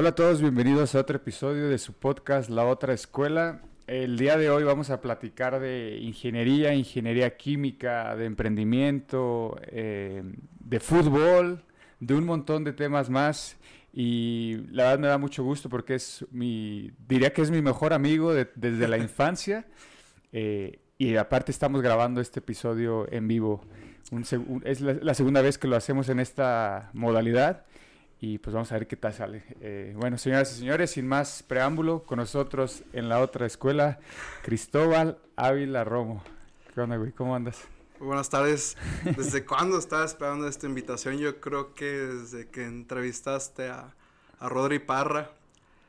Hola a todos, bienvenidos a otro episodio de su podcast La Otra Escuela. El día de hoy vamos a platicar de ingeniería, ingeniería química, de emprendimiento, eh, de fútbol, de un montón de temas más. Y la verdad me da mucho gusto porque es mi, diría que es mi mejor amigo de- desde la infancia. Eh, y aparte estamos grabando este episodio en vivo. Un es la- la segunda vez que lo hacemos en esta modalidad y pues vamos a ver qué tal sale. Eh, bueno, señoras y señores, sin más preámbulo, con nosotros en la otra escuela, Cristóbal Ávila Romo. ¿Qué onda, güey? ¿Cómo andas? Buenas tardes. ¿Desde cuándo estaba esperando esta invitación? Yo creo que desde que entrevistaste a, a Rodri Parra.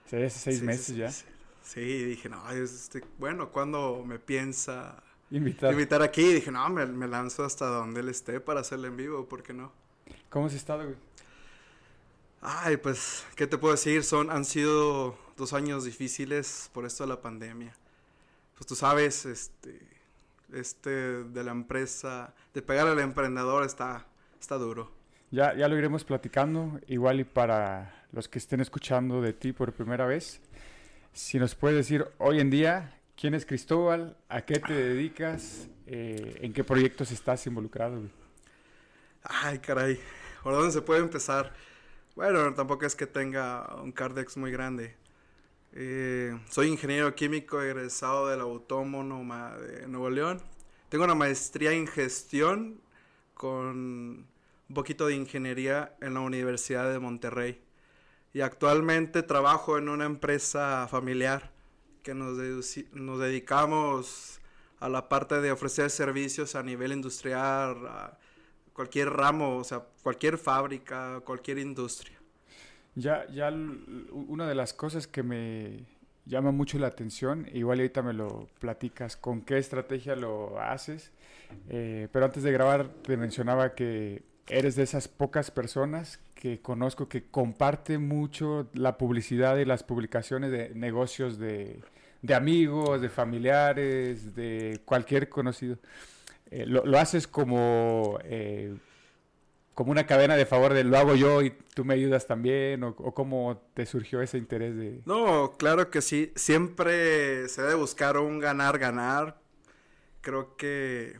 Sí, hace seis Sí, meses sí, ya. Sí, Sí, dije, no, este, bueno, ¿cuándo me piensa Invitar. invitar aquí? Dije, no, me, me lanzo hasta donde él esté para hacerle en vivo, ¿por qué no? ¿Cómo has estado, güey? Ay, pues, ¿qué te puedo decir? Son, han sido dos años difíciles por esto de la pandemia. Pues tú sabes, este, este de la empresa, de pegar al emprendedor está, está duro. Ya, ya lo iremos platicando, igual y para los que estén escuchando de ti por primera vez, si nos puedes decir hoy en día quién es Cristóbal, a qué te dedicas, eh, en qué proyectos estás involucrado. Ay, caray. ¿Por dónde se puede empezar? Bueno, tampoco es que tenga un cardex muy grande. Eh, soy ingeniero químico egresado de la Autónoma de Nuevo León. Tengo una maestría en gestión con un poquito de ingeniería en la Universidad de Monterrey. Y actualmente trabajo en una empresa familiar que nos, nos dedicamos a la parte de ofrecer servicios a nivel industrial, a cualquier ramo, o sea, cualquier fábrica, cualquier industria. Ya, ya una de las cosas que me llama mucho la atención, igual ahorita me lo platicas, con qué estrategia lo haces, eh, pero antes de grabar te mencionaba que eres de esas pocas personas que conozco que comparte mucho la publicidad y las publicaciones de negocios de, de amigos, de familiares, de cualquier conocido. Eh, lo, lo haces como... eh, como una cadena de favor de lo hago yo y tú me ayudas también, o, o cómo te surgió ese interés de... No, claro que sí. Siempre se debe buscar un ganar-ganar. Creo que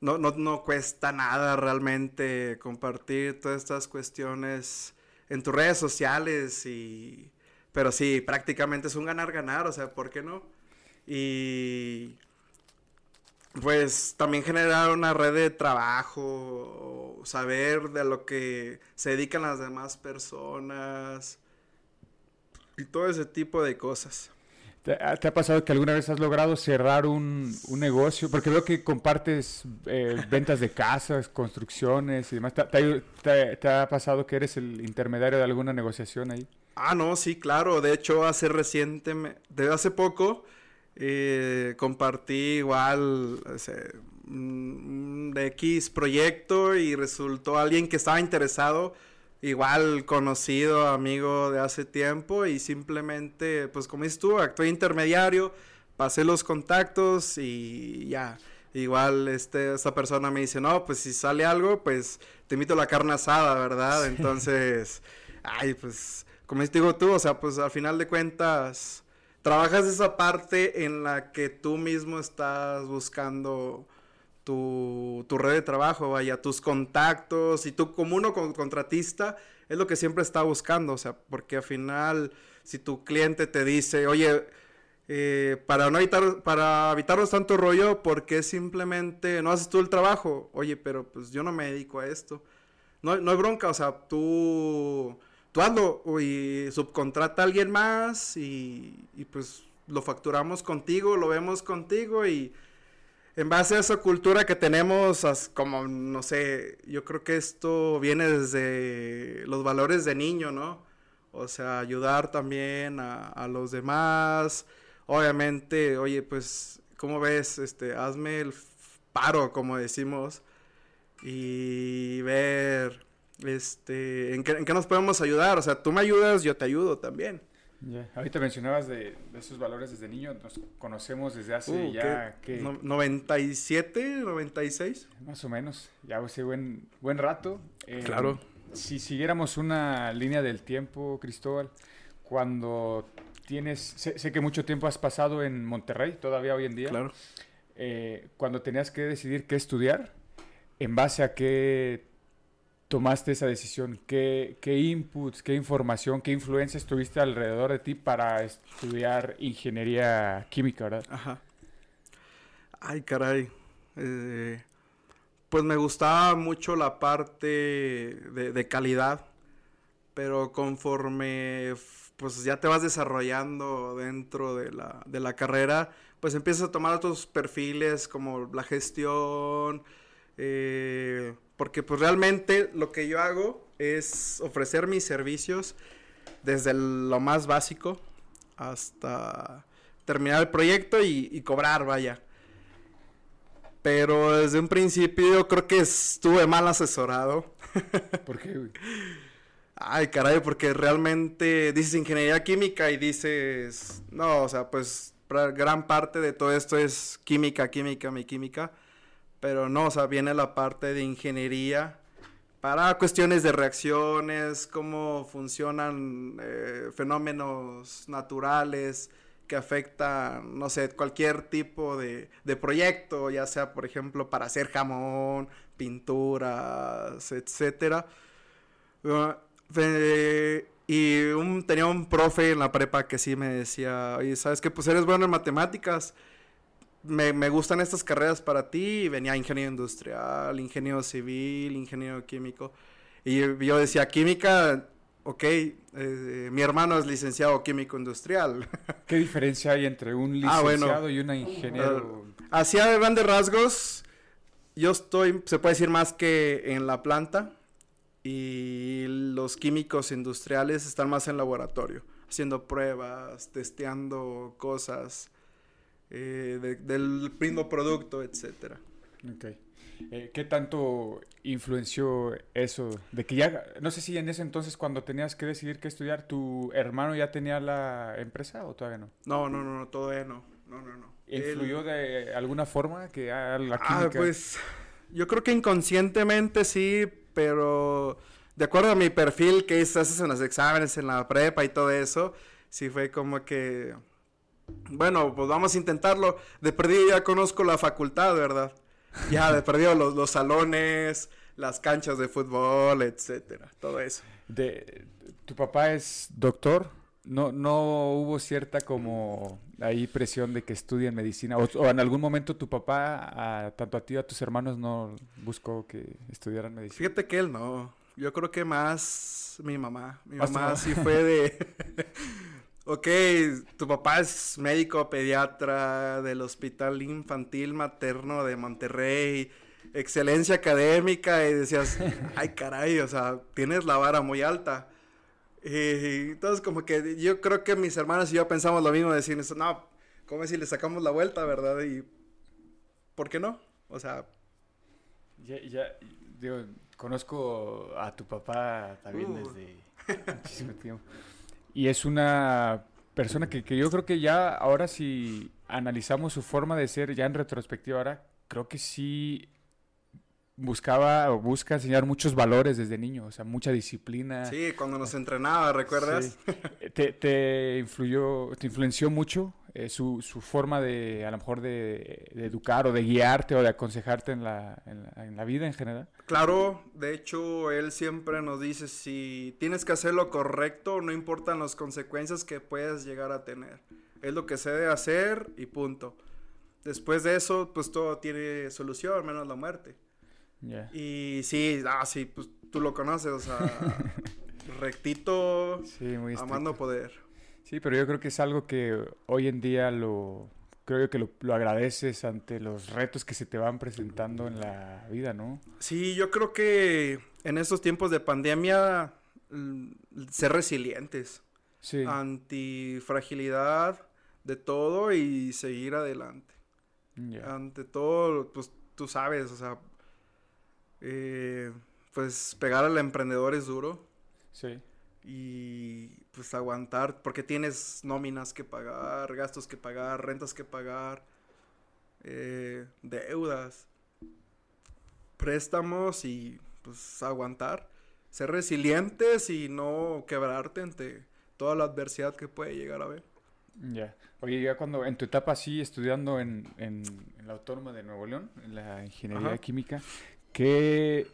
no, no, no cuesta nada realmente compartir todas estas cuestiones en tus redes sociales y... Pero sí, prácticamente es un ganar-ganar, o sea, ¿por qué no? Y pues también generar una red de trabajo, saber de lo que se dedican las demás personas y todo ese tipo de cosas. ¿Te, ha te ha pasado que alguna vez has logrado cerrar un, un negocio? Porque veo que compartes eh, ventas de casas, construcciones y demás. ¿Te, te- te- te ha pasado que eres el intermediario de alguna negociación ahí? Ah, no, sí, claro. De hecho, hace reciente, de hace poco, eh, compartí igual o sea, un de X proyecto y resultó alguien que estaba interesado, igual conocido, amigo de hace tiempo y simplemente, pues como dices tú, actué intermediario, pasé los contactos y ya. Igual este, esta persona me dice, no, pues si sale algo, pues te invito a la carne asada, ¿verdad? Entonces, ay, pues, como digo tú, o sea, pues al final de cuentas, trabajas esa parte en la que tú mismo estás buscando tu, tu red de trabajo, vaya, tus contactos y tú como uno con- contratista es lo que siempre está buscando, o sea, porque al final si tu cliente te dice, oye, eh, para no evitar, para evitarnos tanto rollo, porque simplemente no haces tú el trabajo? Oye, pero pues yo no me dedico a esto. No, no hay bronca, o sea, tú, hazlo y subcontrata a alguien más y, pues lo facturamos contigo, lo vemos contigo y en base a esa cultura que tenemos, como, no sé, yo creo que esto viene desde los valores de niño, ¿no? O sea, ayudar también a, a los demás. Obviamente, oye, pues, ¿cómo ves? Este, hazme el paro, como decimos. Y ver, este, ¿en qué, en qué nos podemos ayudar? O sea, tú me ayudas, yo te ayudo también. Ya. Ahorita mencionabas de, de esos valores desde niño, nos conocemos desde hace Uh, ya, ¿qué? que No- 97, 96. más o menos, ya hace buen, buen rato. Eh, Claro. Si siguiéramos una línea del tiempo, Cristóbal, cuando tienes, sé, sé que mucho tiempo has pasado en Monterrey, todavía hoy en día, Claro. eh, cuando tenías que decidir qué estudiar, ¿en base a qué tomaste esa decisión? ¿Qué, qué inputs, qué información, qué influencias tuviste alrededor de ti para estudiar ingeniería química, verdad? Ajá. Ay, caray. Eh, pues me gustaba mucho la parte de, de calidad, pero conforme pues ya te vas desarrollando dentro de la, de la carrera, pues empiezas a tomar otros perfiles como la gestión, eh, porque pues realmente lo que yo hago es ofrecer mis servicios desde lo más básico hasta terminar el proyecto y, y cobrar, vaya. Pero desde un principio creo que estuve mal asesorado. ¿Por qué, güey? Ay, caray, porque realmente dices ingeniería química y dices, no, o sea, pues gran parte de todo esto es química, química, mi química. Pero no, o sea, viene la parte de ingeniería para cuestiones de reacciones, cómo funcionan eh, fenómenos naturales que afectan, no sé, cualquier tipo de, de proyecto, ya sea, por ejemplo, para hacer jamón, pinturas, etcétera. Uh, fe- y tenía un profe en la prepa que sí me decía, ¿sabes qué? Pues eres bueno en matemáticas. Me, me gustan estas carreras para ti. Y venía ingeniero industrial, ingeniero civil, ingeniero químico. Y yo decía, química, ok, eh, mi hermano es licenciado químico industrial. ¿Qué diferencia hay entre un Ah, bueno. licenciado y un ingeniero? Así a grandes rasgos, yo estoy, se puede decir más que en la planta y los químicos industriales están más en laboratorio, haciendo pruebas, testeando cosas eh, de- del mismo producto, etcétera. Ok. Eh, ¿Qué tanto influenció eso? De que ya, no sé si en ese entonces cuando tenías que decidir qué estudiar, ¿tu hermano ya tenía la empresa o todavía no? No, no, no, no, todavía no. No, no, no. ¿Influyó Él- de alguna forma que a la Ah, pues yo creo que inconscientemente sí, pero de acuerdo a mi perfil que es- haces en los exámenes, en la prepa y todo eso, sí fue como que, bueno, pues vamos a intentarlo. De perdido ya conozco la facultad, ¿verdad? Ya de perdido los, los salones, las canchas de fútbol, etcétera, todo eso. De, ¿Tu papá es doctor? ¿No, ¿No hubo cierta como ahí presión de que estudien medicina? ¿O, o en algún momento tu papá, a- tanto a ti como a tus hermanos, no buscó que estudiaran medicina? Fíjate que él no. Yo creo que más mi mamá. Mi mamá mamá. sí fue de. ok, tu papá es médico pediatra del Hospital Infantil Materno de Monterrey. Excelencia académica. Y decías, ay caray, o sea, tienes la vara muy alta. Y entonces, como que yo creo que mis hermanos y yo pensamos lo mismo, decir, no, ¿cómo es si le sacamos la vuelta, verdad? Y. ¿Por qué no? O sea, Ya, ya, digo, conozco a tu papá también Uh. desde muchísimo tiempo. Y es una persona que, que yo creo que ya ahora si analizamos su forma de ser, ya en retrospectiva ahora, creo que sí buscaba o busca enseñar muchos valores desde niño, o sea, mucha disciplina. sí, cuando nos entrenaba, ¿recuerdas? Sí. ¿Te, te influyó, te influenció mucho eh, su, su forma de, a lo mejor, de, de educar o de guiarte o de aconsejarte en la, en la, en la vida en general? Claro, de hecho, él siempre nos dice si tienes que hacer lo correcto, no importan las consecuencias que puedas llegar a tener. Es lo que se debe hacer y punto. Después de eso, pues todo tiene solución, menos la muerte. Y sí, ah, sí, pues tú lo conoces, o sea, rectito, Sí, muy estricto. amando poder. Sí, pero yo creo que es algo que hoy en día lo creo que lo, lo agradeces ante los retos que se te van presentando en la vida, ¿no? Sí, yo creo que en estos tiempos de pandemia ser resilientes, Sí. antifragilidad de todo y seguir adelante. Ante todo, pues tú sabes, o sea, eh, pues pegar al emprendedor es duro Sí. Y pues aguantar porque tienes nóminas que pagar, gastos que pagar, rentas que pagar, eh, deudas, préstamos y pues aguantar, ser resilientes y no quebrarte ante toda la adversidad que puede llegar a ver. Ya. Oye, ya cuando en tu etapa así, estudiando en, en, en la Autónoma de Nuevo León, en la ingeniería Ajá. química, ¿qué,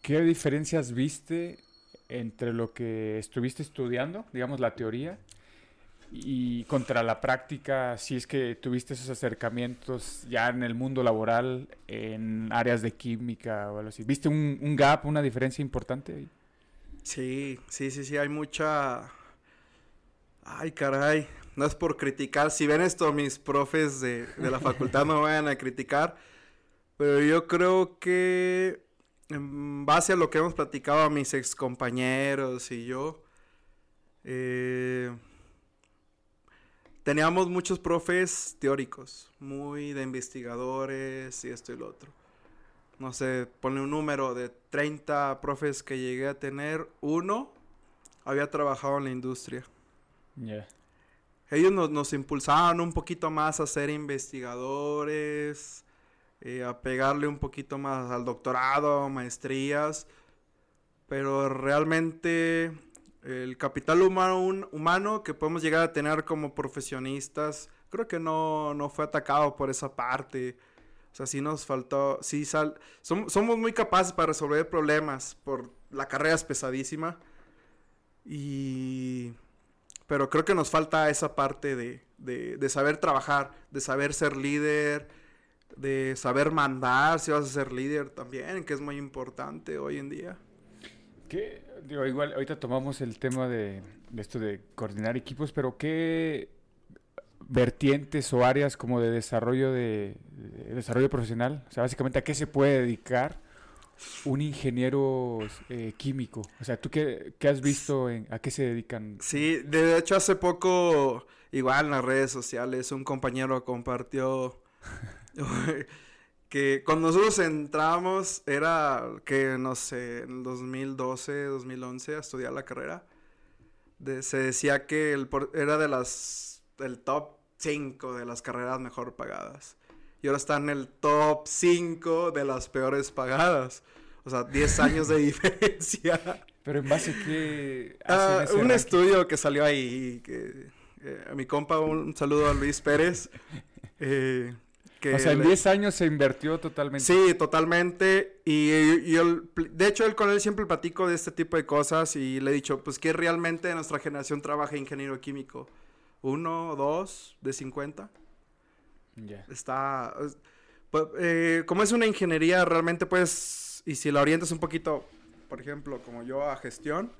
¿qué diferencias viste entre lo que estuviste estudiando, digamos la teoría, y contra la práctica, si es que tuviste esos acercamientos ya en el mundo laboral, en áreas de química o algo así? ¿Viste un, gap, una diferencia importante ahí? Sí, sí, sí, sí, hay mucha... Ay, caray, no es por criticar, si ven esto mis profes de, de la facultad no me vayan a criticar, pero yo creo que en base a lo que hemos platicado a mis ex compañeros y yo, eh, teníamos muchos profes teóricos, muy de investigadores y esto y lo otro. No sé, pone un número de 30 profes que llegué a tener, uno había trabajado en la industria. Ellos nos, nos impulsaban un poquito más a ser investigadores, eh, a pegarle un poquito más al doctorado, maestrías, pero realmente el capital humano, humano que podemos llegar a tener como profesionistas, creo que no, no fue atacado por esa parte. O sea, sí nos faltó, sí sal, som- somos muy capaces para resolver problemas, por la carrera es pesadísima. Y pero creo que nos falta esa parte de, de saber trabajar, de saber ser líder, de saber mandar si vas a ser líder también, que es muy importante hoy en día. ¿Qué, digo, igual ahorita tomamos el tema de, de esto de coordinar equipos, pero ¿qué vertientes o áreas como de desarrollo de, de desarrollo profesional? O sea, básicamente, ¿a qué se puede dedicar un ingeniero eh, químico? O sea, ¿tú qué, qué has visto? En, ¿A qué se dedican? Sí, de hecho hace poco, igual en las redes sociales, un compañero compartió que cuando nosotros entramos era que, no sé, en el 2012, 2011 a estudiar la carrera, de- se decía que el, era de las, el top 5 de las carreras mejor pagadas. Y ahora está en el top 5 de las peores pagadas. O sea, 10 años de diferencia. Pero en base a qué Ah, un ranking? estudio que salió ahí, que eh, a mi compa, un saludo a Luis Pérez. eh, que O sea, en le- 10 años se invirtió totalmente. Sí, totalmente. Y, y de hecho, él con él siempre platico de este tipo de cosas y le he dicho, pues que realmente en nuestra generación trabaja ingeniero químico. Uno, dos, de 50. Ya. Está... es- pues, eh, como es una ingeniería, realmente puedes, y si la orientas un poquito, por ejemplo, como yo a gestión,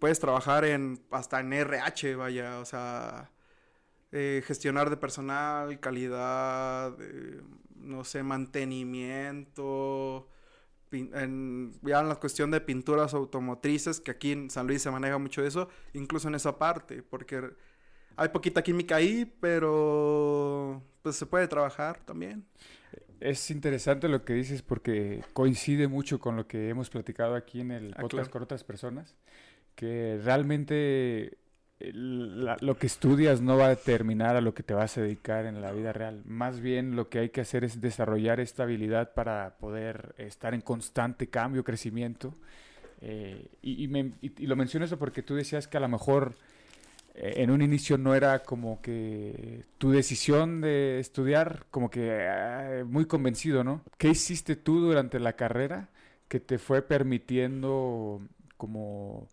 puedes trabajar en hasta en RH, vaya, o sea, eh, gestionar de personal, calidad, eh, no sé, mantenimiento, en, ya en la cuestión de pinturas automotrices, que aquí en San Luis se maneja mucho eso, incluso en esa parte, porque hay poquita química ahí, pero pues se puede trabajar también. Es interesante lo que dices porque coincide mucho con lo que hemos platicado aquí en el Ah, podcast claro. con otras personas, que realmente lo que estudias no va a determinar a lo que te vas a dedicar en la vida real. Más bien lo que hay que hacer es desarrollar esta habilidad para poder estar en constante cambio, crecimiento. Eh, y, y lo menciono eso porque tú decías que a lo mejor eh, en un inicio no era como que tu decisión de estudiar, como que ah, muy convencido, ¿no? ¿Qué hiciste tú durante la carrera que te fue permitiendo como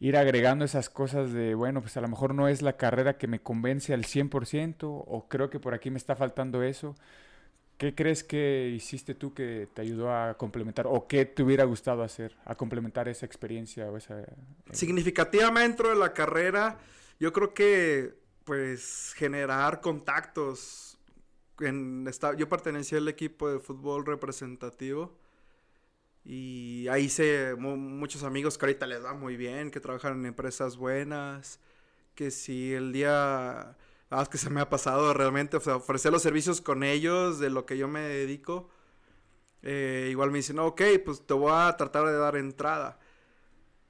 ir agregando esas cosas de, bueno, pues a lo mejor no es la carrera que me convence al 100% o creo que por aquí me está faltando eso? ¿Qué crees que hiciste tú que te ayudó a complementar o qué te hubiera gustado hacer, a complementar esa experiencia o esa... eh, Significativamente dentro de la carrera, yo creo que pues generar contactos. En esta, yo pertenecía al equipo de fútbol representativo Y ahí hice mu- muchos amigos que ahorita les va muy bien, que trabajan en empresas buenas, que si el día... Ah, que se me ha pasado realmente, o sea, ofrecer los servicios con ellos de lo que yo me dedico. eh, igual me dicen, ok, pues te voy a tratar de dar entrada.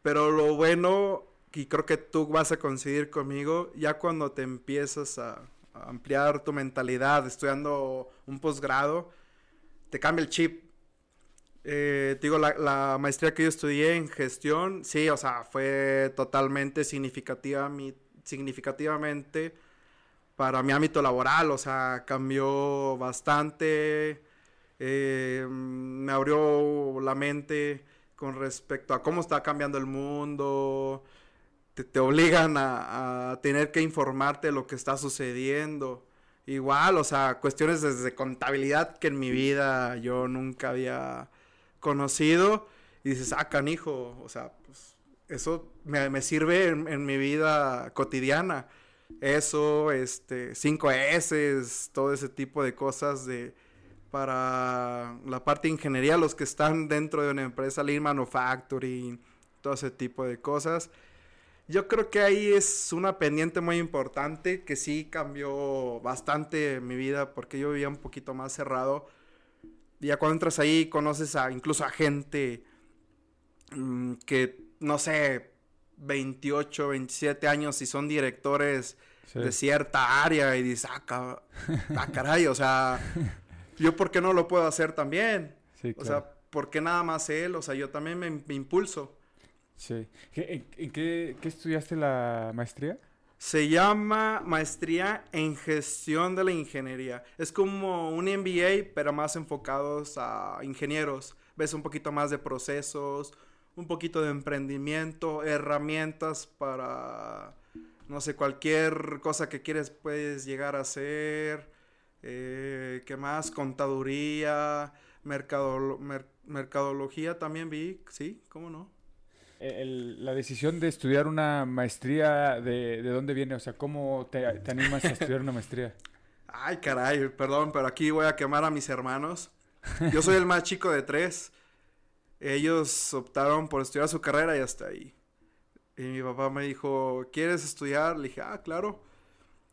Pero lo bueno, y creo que tú vas a coincidir conmigo, ya cuando te empiezas a, a ampliar tu mentalidad estudiando un posgrado, te cambia el chip. Eh, digo, la, maestría que yo estudié en gestión, sí, o sea, fue totalmente significativa, mi, significativamente para mi ámbito laboral, o sea, cambió bastante, eh, me abrió la mente con respecto a cómo está cambiando el mundo, te, te obligan a, a tener que informarte de lo que está sucediendo. Igual, o sea, cuestiones desde contabilidad que en mi vida yo nunca había conocido. Y dices, ah, canijo, o sea, pues eso me, me sirve en, en mi vida cotidiana. Eso, este, 5 S, todo ese tipo de cosas de para la parte de ingeniería, los que están dentro de una empresa, Lean Manufacturing, todo ese tipo de cosas. Yo creo que ahí es una pendiente muy importante que sí cambió bastante mi vida porque yo vivía un poquito más cerrado. Y ya cuando entras ahí conoces a incluso a gente mm, que, no sé, 28, 27 años y son directores Sí. de cierta área y dices, ah, ah, caray, o sea, yo por qué no lo puedo hacer también. Sí, O sea, ¿por qué nada más él? O sea, yo también me, me impulso. Sí. ¿Qué- ¿En, en qué, qué estudiaste la maestría? Se llama Maestría en Gestión de la Ingeniería. Es como un MBA, pero más enfocados a ingenieros. Ves un poquito más de procesos, un poquito de emprendimiento, herramientas para, no sé, cualquier cosa que quieres puedes llegar a hacer. Eh, ¿Qué más? Contaduría, mercadolo- mer- mercadología también vi, sí, ¿cómo no? El- la decisión de estudiar una maestría, de, ¿de dónde viene? O sea, ¿cómo te, te animas a estudiar una maestría? Ay, caray, perdón, pero aquí voy a quemar a mis hermanos. Yo soy el más chico de tres. Ellos optaron por estudiar su carrera y hasta ahí. Y mi papá me dijo, ¿quieres estudiar? Le dije, ah, claro,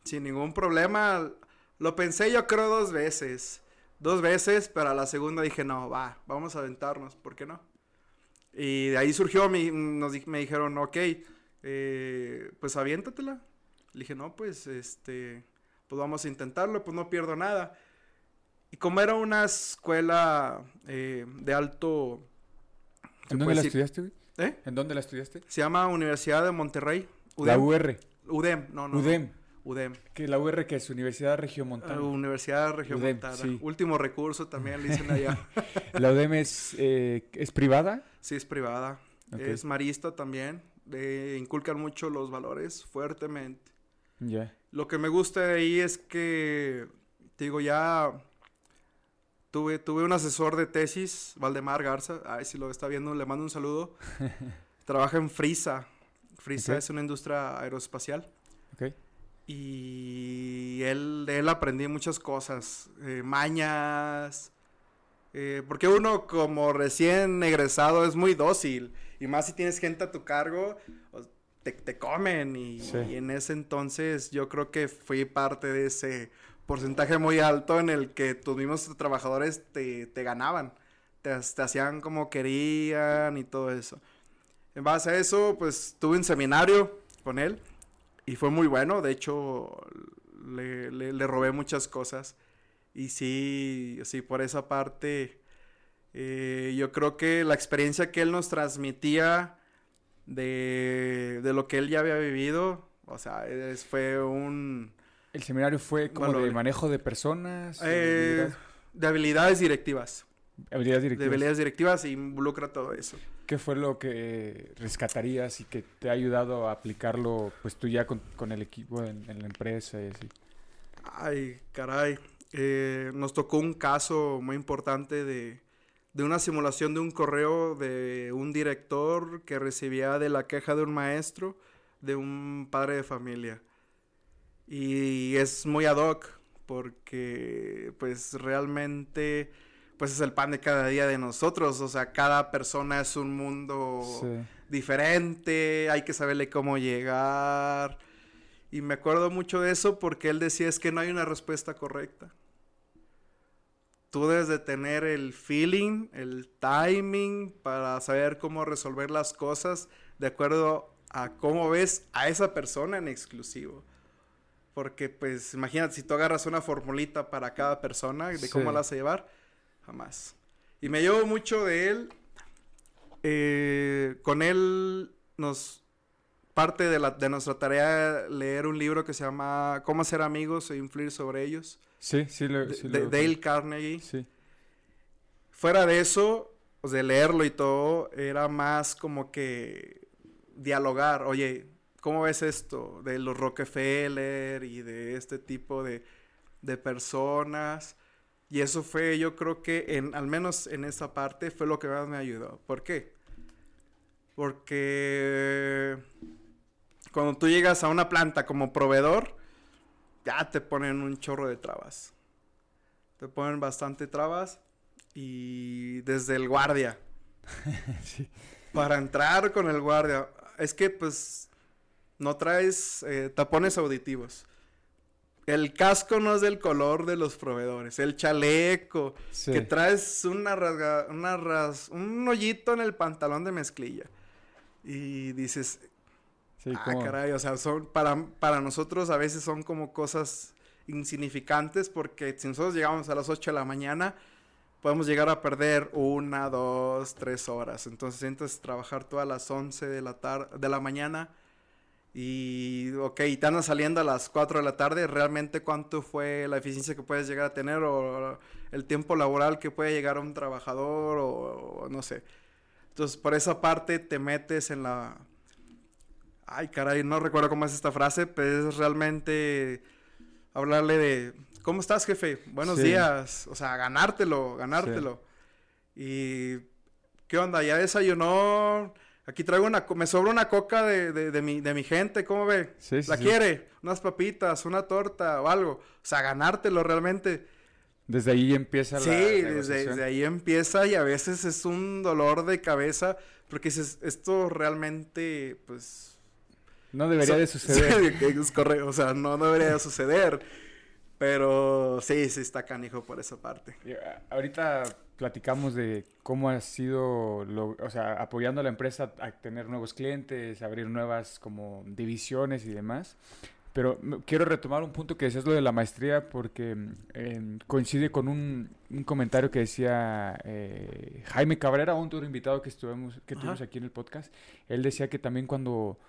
sin ningún problema. Lo pensé yo creo dos veces. Dos veces, pero a la segunda dije, no, va, vamos a aventarnos, ¿por qué no? Y de ahí surgió, mi, nos, di- me dijeron, ok, eh, pues aviéntatela. Le dije, no, pues, este, pues vamos a intentarlo, pues no pierdo nada. Y como era una escuela eh, de alto... ¿En dónde la decir- estudiaste, güey? ¿Eh? ¿En dónde la estudiaste? Se llama Universidad de Monterrey. La UR. UDEM, no. no. UDEM. UDEM. Que la UR que es Universidad Uh, Regiomontana. Universidad Regiomontana. UDEM, sí. Último recurso también le dicen allá. La UDEM es, eh, es privada. sí, es privada. Es marista también. eh, inculcan mucho los valores fuertemente. Ya. Lo que me gusta de ahí es que, te digo, ya tuve, tuve un asesor de tesis, Valdemar Garza. Ay, si lo está viendo, le mando un saludo. Trabaja en Frisa. Frisa es una industria aeroespacial. Ok. Y él, de él aprendí muchas cosas, eh, mañas, eh, porque uno como recién egresado es muy dócil, y más si tienes gente a tu cargo, te, te comen, y, Sí. y en ese entonces yo creo que fui parte de ese porcentaje muy alto en el que tus mismos trabajadores te, te ganaban, te, te hacían como querían y todo eso. En base a eso, pues tuve un seminario con él. Y fue muy bueno, de hecho le, le- le robé muchas cosas. Y sí, sí, por esa parte, eh, yo creo que la experiencia que él nos transmitía de, de lo que él ya había vivido, o sea, es- fue un... El seminario fue como Valor. de manejo de personas. eh, de habilidades directivas. habilidades De directivas. habilidades directivas involucra todo eso. ¿Qué fue lo que rescatarías y que te ha ayudado a aplicarlo, pues tú ya con, el equipo en, en la empresa y así? Ay, caray. Eh, nos tocó un caso muy importante de, de una simulación de un correo de un director que recibía de la queja de un maestro de un padre de familia. Y es muy ad hoc porque pues realmente pues es el pan de cada día de nosotros, o sea, cada persona es un mundo Sí. diferente, hay que saberle cómo llegar. Y me acuerdo mucho de eso porque él decía es que no hay una respuesta correcta. Tú debes de tener el feeling, el timing para saber cómo resolver las cosas de acuerdo a cómo ves a esa persona en exclusivo. Porque pues imagínate si tú agarras una formulita para cada persona de cómo la vas a llevar, jamás. Y me llevo mucho de él. Eh, con él nos parte de, la, de nuestra tarea leer un libro que se llama Cómo ser amigos e influir sobre ellos. Sí, sí, lo, de, sí de lo- Dale Carnegie. Sí. Fuera de eso, pues, de leerlo y todo, era más como que dialogar. Oye, ¿cómo ves esto? De los Rockefeller y de este tipo de, de personas. Y eso fue, yo creo que, en, al menos en esa parte, fue lo que más me ayudó. ¿Por qué? Porque cuando tú llegas a una planta como proveedor, ya te ponen un chorro de trabas. Te ponen bastante trabas y desde el guardia. Sí. Para entrar con el guardia, es que pues no traes eh, tapones auditivos. El casco no es del color de los proveedores. El chaleco, Sí. que traes una rasga, una ras- un hoyito en el pantalón de mezclilla. Y dices, Sí, ah, caray, o sea, son para, para nosotros a veces son como cosas insignificantes porque si nosotros llegamos a las 8 de la mañana, podemos llegar a perder una, dos, tres horas. Entonces sientes trabajar todas las 11 de la, tar- de la mañana y, ok, te andas saliendo a las 4 de la tarde, ¿realmente cuánto fue la eficiencia que puedes llegar a tener o el tiempo laboral que puede llegar a un trabajador o, o no sé? Entonces, por esa parte te metes en la... Ay, caray, no recuerdo cómo es esta frase, pero es realmente hablarle de... ¿Cómo estás, jefe? Buenos Sí. días. O sea, ganártelo, ganártelo. Y... ¿Qué onda? ¿Ya desayunó? Aquí traigo una... Me sobra una coca de, de, de mi, de mi gente, ¿cómo ve? Sí, sí, ¿La sí. quiere? Unas papitas, una torta o algo. O sea, ganártelo realmente. Desde ahí empieza la Sí, desde, ahí empieza y a veces es un dolor de cabeza porque dices, esto realmente, pues... No debería so- de suceder. Sí, es correcto, o sea, no debería de suceder. Pero sí, sí está canijo por esa parte. A- Ahorita platicamos de cómo ha sido, lo- o sea, apoyando a la empresa a tener nuevos clientes, abrir nuevas como divisiones y demás. Pero quiero retomar un punto que decías lo de la maestría porque em, coincide con un, un comentario que decía eh, Jaime Cabrera, un otro invitado que estuvimos, que Ajá. tuvimos aquí en el podcast. Él decía que también cuando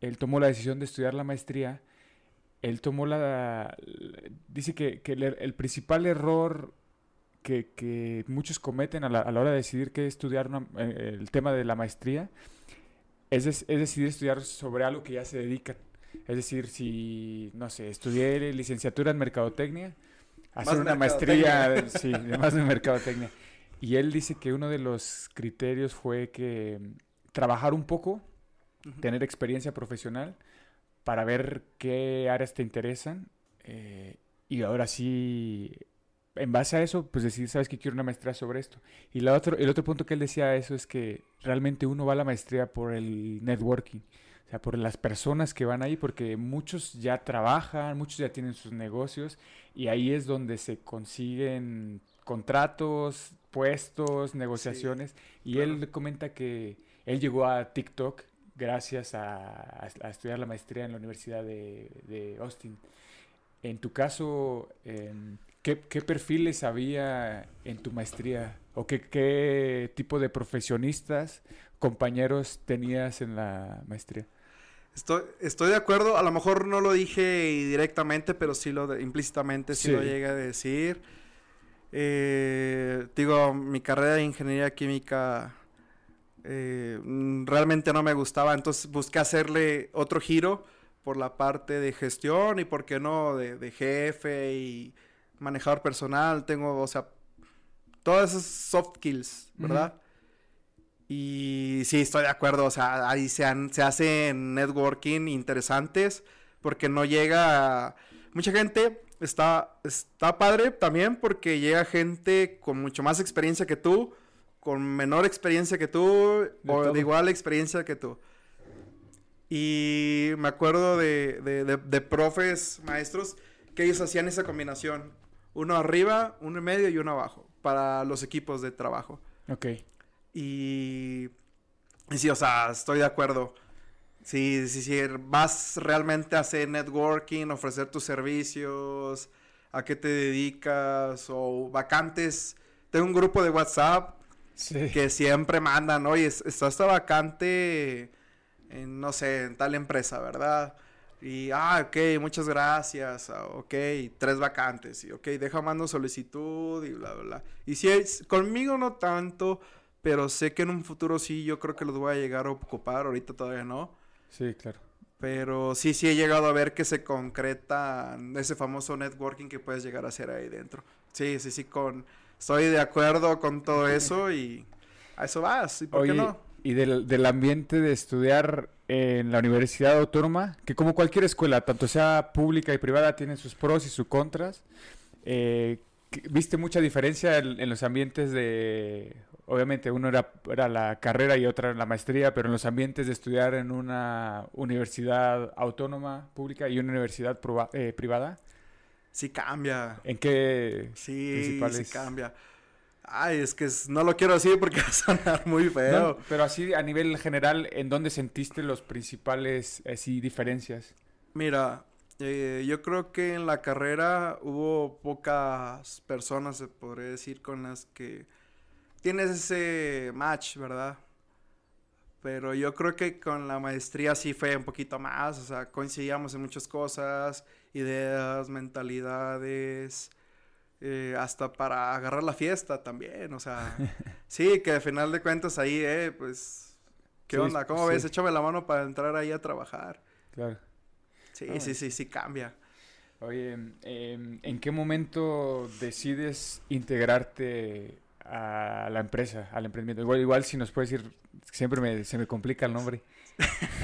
él tomó la decisión de estudiar la maestría, él tomó la... Dice que, que el, er- el principal error que, que muchos cometen a la, a la hora de decidir qué estudiar una- eh, el tema de la maestría es, es decidir estudiar sobre algo que ya se dedican. Es decir, si, no sé, estudié licenciatura en mercadotecnia, hacer una maestría, sí, más de mercadotecnia. Y él dice que uno de los criterios fue que trabajar un poco, tener experiencia profesional para ver qué áreas te interesan eh, y ahora sí, en base a eso, pues decir, sabes que quiero una maestría sobre esto. Y la otro, el otro punto que él decía eso es que realmente uno va a la maestría por el networking, o sea, por las personas que van ahí, porque muchos ya trabajan, muchos ya tienen sus negocios y ahí es donde se consiguen contratos, puestos, negociaciones. y claro. él comenta que él llegó a TikTok gracias a, estudiar la maestría en la Universidad de, de Austin. En tu caso, em, ¿qué, qué perfiles había en tu maestría? ¿O qué, qué tipo de profesionistas, compañeros tenías en la maestría? Estoy, estoy de acuerdo, a lo mejor no lo dije directamente, pero sí lo de- implícitamente sí, Sí. lo llegué a decir. Eh, digo, mi carrera de ingeniería química eh, mm, realmente no me gustaba, entonces busqué hacerle otro giro por la parte de gestión y, por qué no, de, de jefe y manejador personal. Tengo, o sea, todas esas soft skills. ¿verdad? Y sí, estoy de acuerdo, o sea, ahí se, han- se hacen networking interesantes porque no llega a- Mucha gente está, está padre también porque llega gente con mucho más experiencia que tú, con menor experiencia que tú, o todo. de igual experiencia que tú. Y me acuerdo de, de, de- de profes, maestros, que ellos hacían esa combinación. Uno arriba, uno en medio y uno abajo, para los equipos de trabajo. Ok. Y, y sí, o sea, estoy de acuerdo. Sí, sí, sí, vas realmente a hacer networking, ofrecer tus servicios, a qué te dedicas o vacantes. Tengo un grupo de WhatsApp Sí. que siempre mandan, oye, es- está esta vacante en, no sé, en tal empresa, ¿verdad? Y, ah, ok, muchas gracias, ah, ok, tres vacantes, y ok, deja mando solicitud y bla, bla, bla. Y si es, conmigo no tanto, pero sé que en un futuro sí, yo creo que los voy a llegar a ocupar, ahorita todavía no. Sí, claro. Pero sí, sí he llegado a ver que se concreta ese famoso networking que puedes llegar a hacer ahí dentro. Sí, sí, sí, con... Estoy de acuerdo con todo eso y a eso vas. ¿Y por Oye, qué no? y del, del ambiente de estudiar en la Universidad Autónoma, que como cualquier escuela, tanto sea pública y privada, tiene sus pros y sus contras. eh, ¿Viste mucha diferencia en, en los ambientes de... Obviamente uno era, era la carrera y otra la maestría, pero en los ambientes de estudiar en una universidad autónoma, pública y una universidad eh, privada? Sí cambia. ¿En qué Sí, principales? sí cambia. Ay, es que no lo quiero decir porque va a sonar muy feo. No, pero así a nivel general, ¿en dónde sentiste los principales así, diferencias? Mira, eh, yo creo que en la carrera hubo pocas personas, se podría decir, con las que tienes ese match, ¿verdad? Pero yo creo que con la maestría sí fue un poquito más, o sea, coincidíamos en muchas cosas, ideas, mentalidades, eh, hasta para agarrar la fiesta también, o sea, sí, que al final de cuentas ahí, eh, pues, ¿qué Sí, onda? ¿Cómo sí. ves? Échame la mano para entrar ahí a trabajar. Claro. Sí, Ah, sí, sí, sí cambia. Oye, em, ¿en qué momento decides integrarte a la empresa, al emprendimiento? Igual, igual si nos puedes decir, siempre me- se me complica el nombre.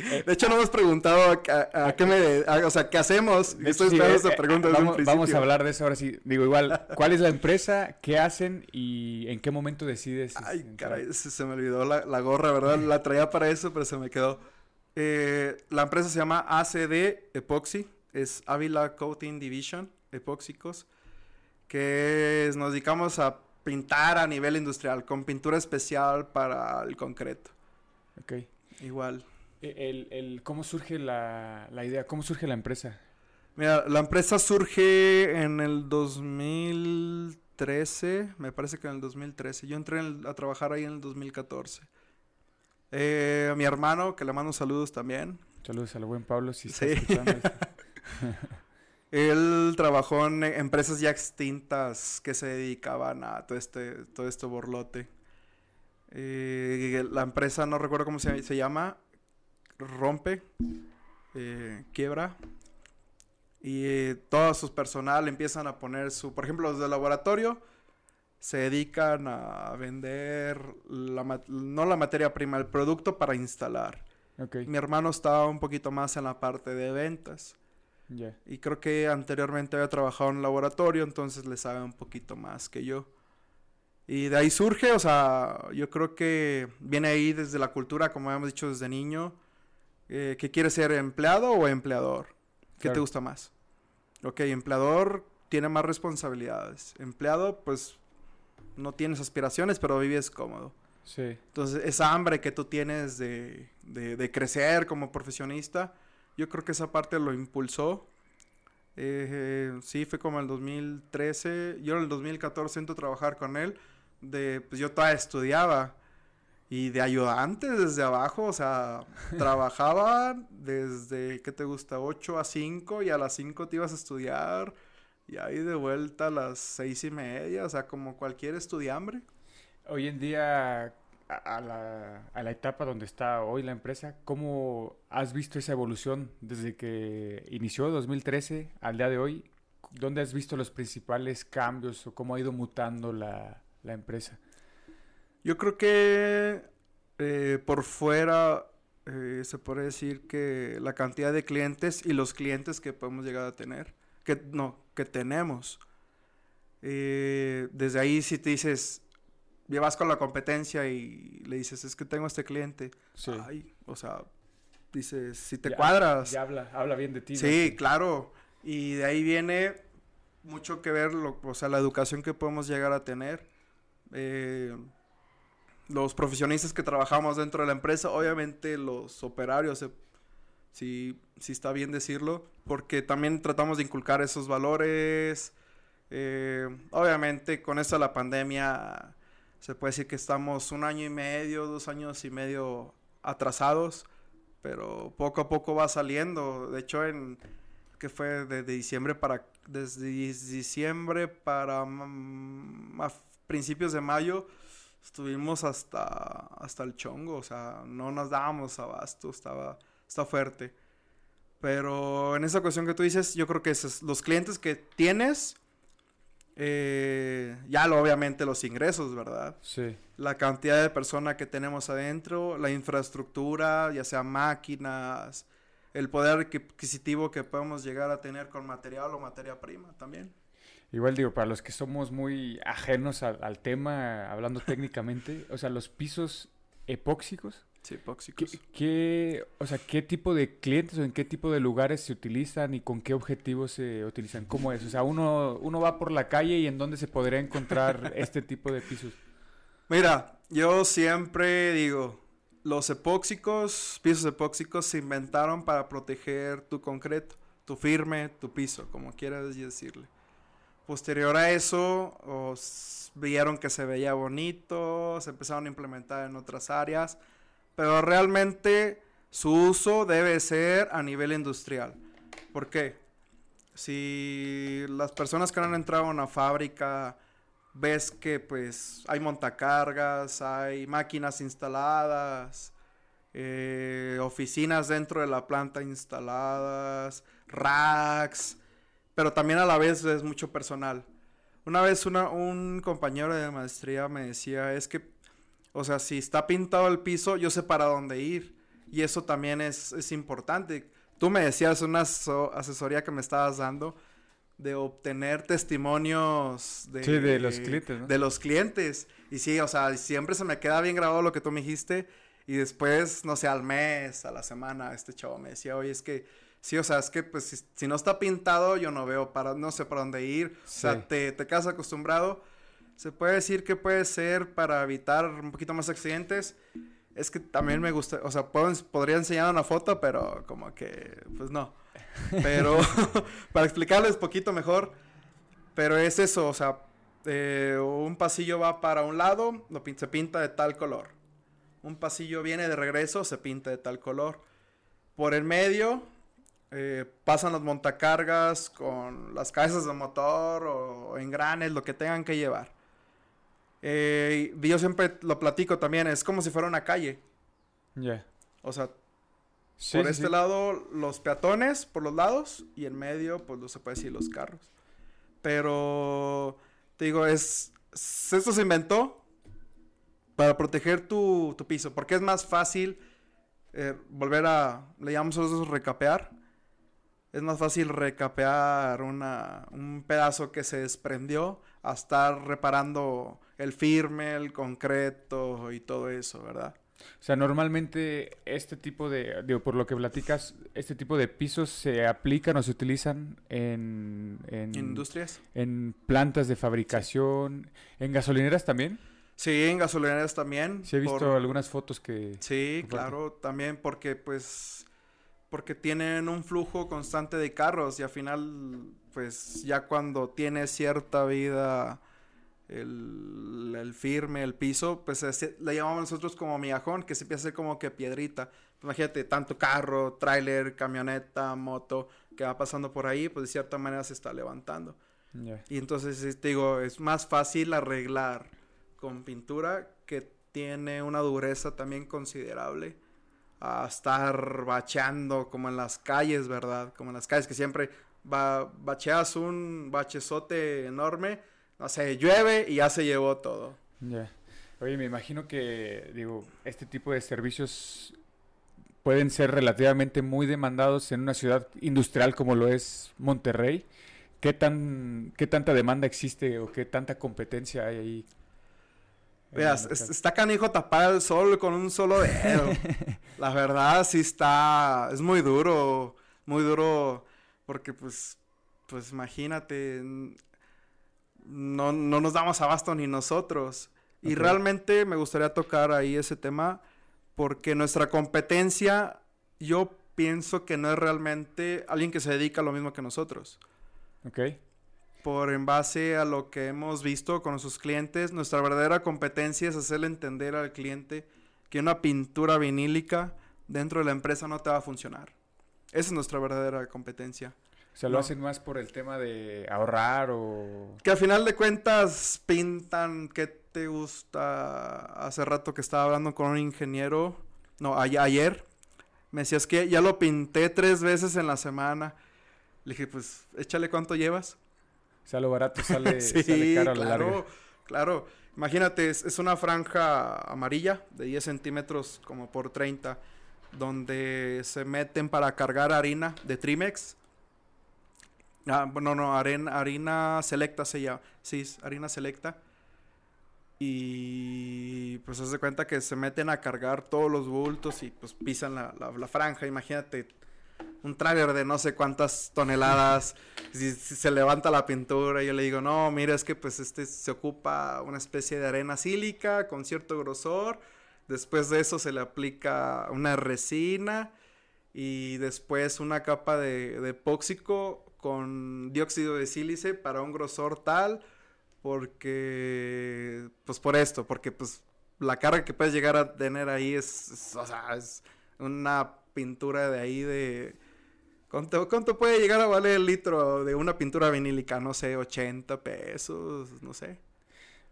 De hecho, no hemos preguntado a, a- a qué me... a- o sea, ¿qué hacemos? Estoy sí, esperando eh, eh, pregunta desde un vamos, vamos a hablar de eso ahora sí. Digo, igual, ¿cuál es la empresa? ¿Qué hacen? ¿Y en qué momento decides? Ay, entrar? caray, se, se me olvidó la, la gorra, ¿verdad? La traía para eso, pero se me quedó. Eh, la empresa se llama ACD Epoxy. Es Avila Coating Division, epóxicos. Que es- nos dedicamos a pintar a nivel industrial, con pintura especial para el concreto. Ok. Igual. El, el- ¿Cómo surge la, la idea? ¿Cómo surge la empresa? Mira, la empresa surge en el 2013, me parece que en el 2013. Yo entré en el- a trabajar ahí en el 2014. Eh, mi hermano, que le mando saludos también, Saludos al buen Pablo, si está Sí. escuchando él trabajó en empresas ya extintas que se dedicaban a todo este, todo este borlote. Eh, la empresa, no recuerdo cómo se, se llama, rompe, eh, quiebra. Y eh, todo su personal empiezan a poner su, por ejemplo, los del laboratorio se dedican a vender, la no la materia prima, el producto para instalar. Mi hermano estaba un poquito más en la parte de ventas. Y creo que anteriormente había trabajado en laboratorio, entonces le sabe un poquito más que yo. Y de ahí surge, o sea, yo creo que viene ahí desde la cultura, como habíamos dicho desde niño, eh, que quieres ser empleado o empleador. ¿Qué te Claro. gusta más? Ok, empleador tiene más responsabilidades. Empleado, pues, no tienes aspiraciones, pero vives cómodo. Sí. Entonces, esa hambre que tú tienes de, de- de crecer como profesionista, yo creo que esa parte lo impulsó. Eh, eh, sí, fue como el 2013. Yo en el 2014 entro a trabajar con él. De, pues yo todavía estudiaba. Y de ayudante desde abajo, o sea, trabajaba desde, ¿qué te gusta? 8 a 5 y a las 5 te ibas a estudiar. Y ahí de vuelta a las seis y media, o sea, como cualquier estudiambre. Hoy en día, a, a la, a la etapa donde está hoy la empresa, ¿cómo has visto esa evolución desde que inició 2013 al día de hoy? ¿Dónde has visto los principales cambios o cómo ha ido mutando la, la empresa? Yo creo que eh, por fuera eh, se puede decir que la cantidad de clientes y los clientes que podemos llegar a tener, que no, que tenemos. Eh, desde ahí si te dices, llevas con la competencia y le dices, es que tengo este cliente. Sí. Ay, o sea, dices, si te Ya- cuadras. Ya habla, habla bien de ti. ¿no? Sí, claro. Y de ahí viene mucho que ver, lo, o sea, la educación que podemos llegar a tener. Eh, los profesionistas que trabajamos dentro de la empresa, obviamente los operarios, eh, sí, sí está bien decirlo, porque también tratamos de inculcar esos valores. Eh, obviamente con esto de la pandemia se puede decir que estamos un año y medio, dos años y medio atrasados, pero poco a poco va saliendo. De hecho, en que fue de, de diciembre para desde diciembre para mm, principios de mayo estuvimos hasta hasta el chongo, o sea, no nos dábamos abasto, estaba está fuerte. Pero en esa cuestión que tú dices, yo creo que esos- los clientes que tienes eh, ya lo, obviamente los ingresos, ¿verdad? Sí. la cantidad de personas que tenemos adentro, la infraestructura, ya sea máquinas, el poder adquisitivo que podemos llegar a tener con material o materia prima también. Igual digo, para los que somos muy ajenos al, al tema, hablando técnicamente, o sea, los pisos epóxicos, Sí, ¿qué, epóxicos. qué- o sea, ¿qué tipo de clientes o en qué tipo de lugares se utilizan y con qué objetivos se utilizan? ¿Cómo es? O sea, uno, uno va por la calle y en dónde se podría encontrar este tipo de pisos. Mira, yo siempre digo, los epóxicos, pisos epóxicos se inventaron para proteger tu concreto, tu firme, tu piso, como quieras decirle. Posterior a eso, vieron que se veía bonito, se empezaron a implementar en otras áreas, pero realmente su uso debe ser a nivel industrial. ¿Por qué? Si las personas que han entrado a una fábrica ves que pues hay montacargas, hay máquinas instaladas, eh, oficinas dentro de la planta instaladas, racks, pero también a la vez es mucho personal. Una vez una- un compañero de maestría me decía, es que, o sea, si está pintado el piso, yo sé para dónde ir. Y eso también es, es importante. Tú me decías una aso- asesoría que me estabas dando de obtener testimonios de, Sí, de los clientes, ¿no? de los clientes. Y sí, o sea, siempre se me queda bien grabado lo que tú me dijiste. Y después, no sé, al mes, a la semana, este chavo me decía, oye, es que, sí, o sea, es que pues si, si no está pintado, yo no veo para, no sé para dónde ir. O Sí. sea, te, te quedas acostumbrado. Se puede decir que puede ser para evitar un poquito más accidentes. Es que también me gusta, o sea, puedo podría enseñar una foto, pero como que, pues no. Pero para explicarles poquito mejor, pero es eso, o sea, eh, un pasillo va para un lado, lo se pinta de tal color. Un pasillo viene de regreso, se pinta de tal color. Por el medio eh, pasan los montacargas con las cabezas de motor o engranes, lo que tengan que llevar. Eh, yo siempre lo platico también, es como si fuera una calle. Ya. O sea, Sí, por sí, este sí. lado los peatones por los lados y en medio pues no se puede decir los carros. Pero te digo, es, es- esto se inventó para proteger tu, tu piso, porque es más fácil eh, volver a, le llamamos nosotros recapear. Es más fácil recapear una, un pedazo que se desprendió a estar reparando el firme, el concreto y todo eso, ¿verdad? O sea, normalmente este tipo de, digo, por lo que platicas, este tipo de pisos se aplican o se utilizan en, en, Industrias. en plantas de fabricación, en gasolineras también. Sí, en gasolineras también. Sí he visto por- algunas fotos que... Sí, claro, también porque pues porque tienen un flujo constante de carros y al final pues ya cuando tiene cierta vida el, el firme, el piso, pues se- le llamamos nosotros como migajón, que se empieza a hacer como que piedrita. Imagínate, tanto carro, tráiler, camioneta, moto que va pasando por ahí, pues de cierta manera se está levantando. Ya. Y entonces, este, digo, es más fácil arreglar con pintura que tiene una dureza también considerable a estar bacheando como en las calles, ¿verdad? Como en las calles que siempre ba bacheas un bachezote enorme, no sé, llueve y ya se llevó todo. Ya. Oye, me imagino que, digo, este tipo de servicios pueden ser relativamente muy demandados en una ciudad industrial como lo es Monterrey. ¿qué, tan, ¿qué tanta demanda existe o qué tanta competencia hay ahí? Mercado? está canijo tapar el sol con un solo dedo. La verdad sí está, es muy duro, muy duro, porque pues, pues imagínate, no, no nos damos abasto ni nosotros. Y Ok. realmente me gustaría tocar ahí ese tema, porque nuestra competencia, yo pienso que no es realmente alguien que se dedica a lo mismo que nosotros Ok, por en base a lo que hemos visto con nuestros clientes, nuestra verdadera competencia es hacerle entender al cliente que una pintura vinílica dentro de la empresa no te va a funcionar. Esa es nuestra verdadera competencia. o sea, lo No. hacen más por el tema de ahorrar o... Que al final de cuentas pintan, ¿qué te gusta? Hace rato que estaba hablando con un ingeniero, no, a- ayer, me decía, es que ya lo pinté tres veces en la semana. Le dije, pues échale cuánto llevas. Sea, lo barato sale, Sí, sale caro a la claro, larga. claro. Imagínate, es, es una franja amarilla de 10 centímetros como por 30, donde se meten para cargar harina de Trimex. Ah, bueno, no, harina, harina selecta se llama. Sí, harina selecta. Y pues haz de cuenta que se meten a cargar todos los bultos y pues pisan la, la- la franja. Imagínate un tráiler de no sé cuántas toneladas. Si, se levanta la pintura, yo le digo, no, mira, es que pues este se ocupa una especie de arena sílica con cierto grosor. Después de eso se le aplica una resina y después una capa de, de con dióxido de sílice para un grosor tal porque pues por esto porque pues la carga que puedes llegar a tener ahí es, es, o sea, es una pintura de ahí de ¿cuánto, cuánto puede llegar a valer el litro de una pintura vinílica? No sé, 80 pesos, no sé.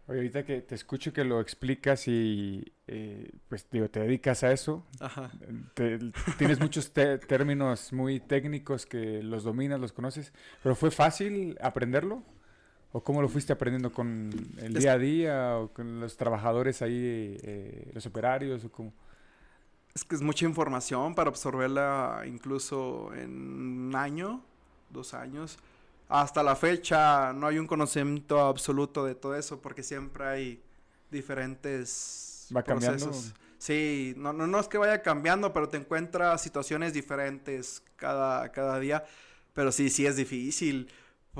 Oye, ahorita que te escucho que lo explicas y eh, pues digo, te dedicas a eso, Ajá. te- tienes muchos términos muy técnicos que los dominas, los conoces, pero ¿fue fácil aprenderlo? ¿O cómo lo fuiste aprendiendo con el día a día o con los trabajadores ahí, eh, los operarios o cómo? Es que es mucha información para absorberla incluso en un año, dos años. Hasta la fecha no hay un conocimiento absoluto de todo eso porque siempre hay diferentes ¿Va cambiando? procesos. Sí, no, no, no es que vaya cambiando, pero te encuentras situaciones diferentes cada, cada día. Pero sí, sí es difícil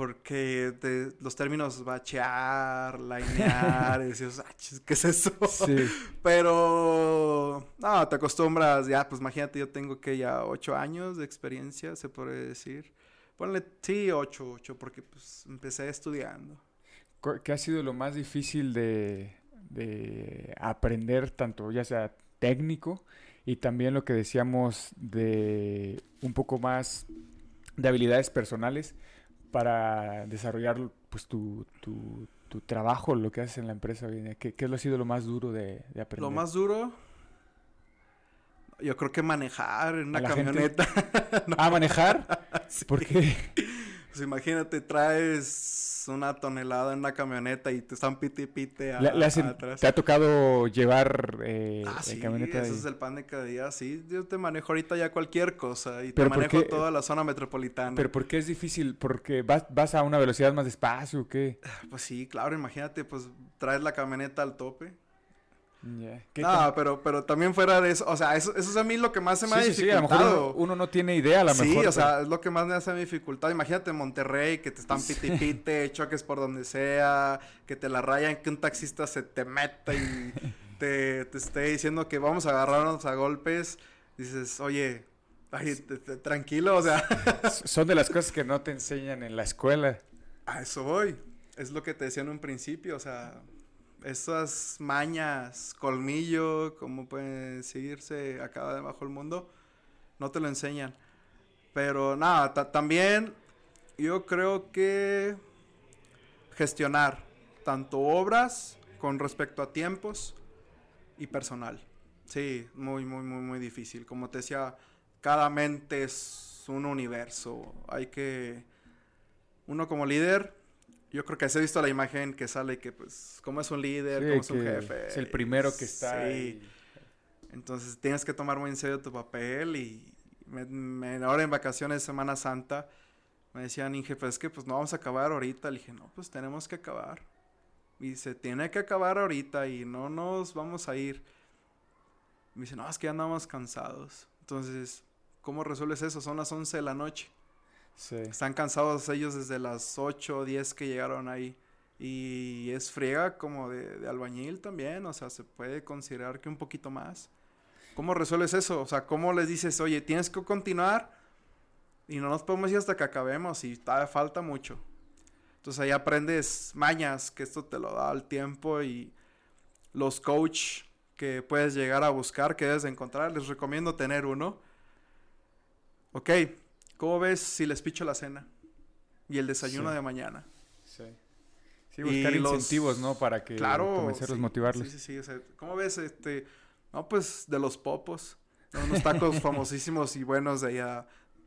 porque los términos bachear, linear, y dices, "Ah, ¿qué es eso? Sí, Pero no, te acostumbras, ya, pues imagínate, yo tengo que ya ocho años de experiencia, se puede decir. Ponle, sí, ocho, ocho, porque pues empecé estudiando. ¿qué ha sido lo más difícil de, de aprender, tanto ya sea técnico y también lo que decíamos de un poco más de habilidades personales para desarrollar pues tu, tu, tu trabajo, lo que haces en la empresa hoy en día? ¿Qué, qué ha sido lo más duro de, de aprender? Lo más duro, yo creo que manejar en ¿A una gente? camioneta. ¿A manejar? Sí. ¿Por qué? Pues imagínate, traes una tonelada en una camioneta y te están pite y pite a- hacen- atrás. ¿Te ha tocado llevar eh, Ah, sí, camioneta? ese es el pan de cada día, sí. Yo te manejo ahorita ya cualquier cosa y Pero te ¿por manejo qué? toda la zona metropolitana. ¿Pero por qué es difícil? ¿Porque vas, vas a una velocidad más despacio o qué? Pues sí, claro, imagínate, pues traes la camioneta al tope. ¿Qué No, pero, pero también fuera de eso, o sea, eso, eso es a mí lo que más se me ha sí, sí, sí, a lo mejor dificultado. uno, uno no tiene idea, a lo sí, mejor. o sea, es lo que más me hace dificultad. Imagínate Monterrey, que te están pite y pite, choques por donde sea, que te la rayan, que un taxista se te meta y te, te esté diciendo que vamos a agarrarnos a golpes. Dices, oye, ay, te- te- tranquilo, o sea, son de las cosas que no te enseñan en la escuela. a eso voy. Es lo que te decía en un principio, o sea, esas mañas, colmillo, como pueden decirse acá debajo del mundo, no te lo enseñan. Pero nada, ta- también yo creo que gestionar tanto obras con respecto a tiempos y personal. Sí, muy, muy, muy, muy difícil. Como te decía, cada mente es un universo. Hay que... Uno como líder, yo creo que has visto la imagen que sale que pues, como es un líder, Sí, como es un jefe. Es el primero que está. Sí. ahí. Entonces tienes que tomar muy en serio tu papel y me, me- ahora en vacaciones Semana Santa Me decían, Inge, pues es que pues no vamos a acabar ahorita. Le dije, no, pues tenemos que acabar. Y se tiene que acabar ahorita y no nos vamos a ir. Me dice, no, es que ya andamos cansados. Entonces, ¿cómo resuelves eso? Son las 11 de la noche. Están cansados ellos desde las 8 o 10 que llegaron ahí. Y es friega como de, albañil también. O sea, se puede considerar que un poquito más. ¿Cómo resuelves eso? O sea, ¿cómo les dices, oye, tienes que continuar y no nos podemos ir hasta que acabemos y todavía falta mucho? Entonces ahí aprendes mañas, que esto te lo da el tiempo y los coach que puedes llegar a buscar, que debes de encontrar. Les recomiendo tener uno. Ok, ¿cómo ves si les picho la cena? Y el desayuno Sí. de mañana. Sí. Sí, buscar Y los- incentivos, ¿no? Para que Claro. convencerlos, sí, motivarlos. Sí, sí, sí. o sea, ¿Cómo ves este? No, pues de los popos. ¿no? Unos tacos famosísimos y buenos de allá.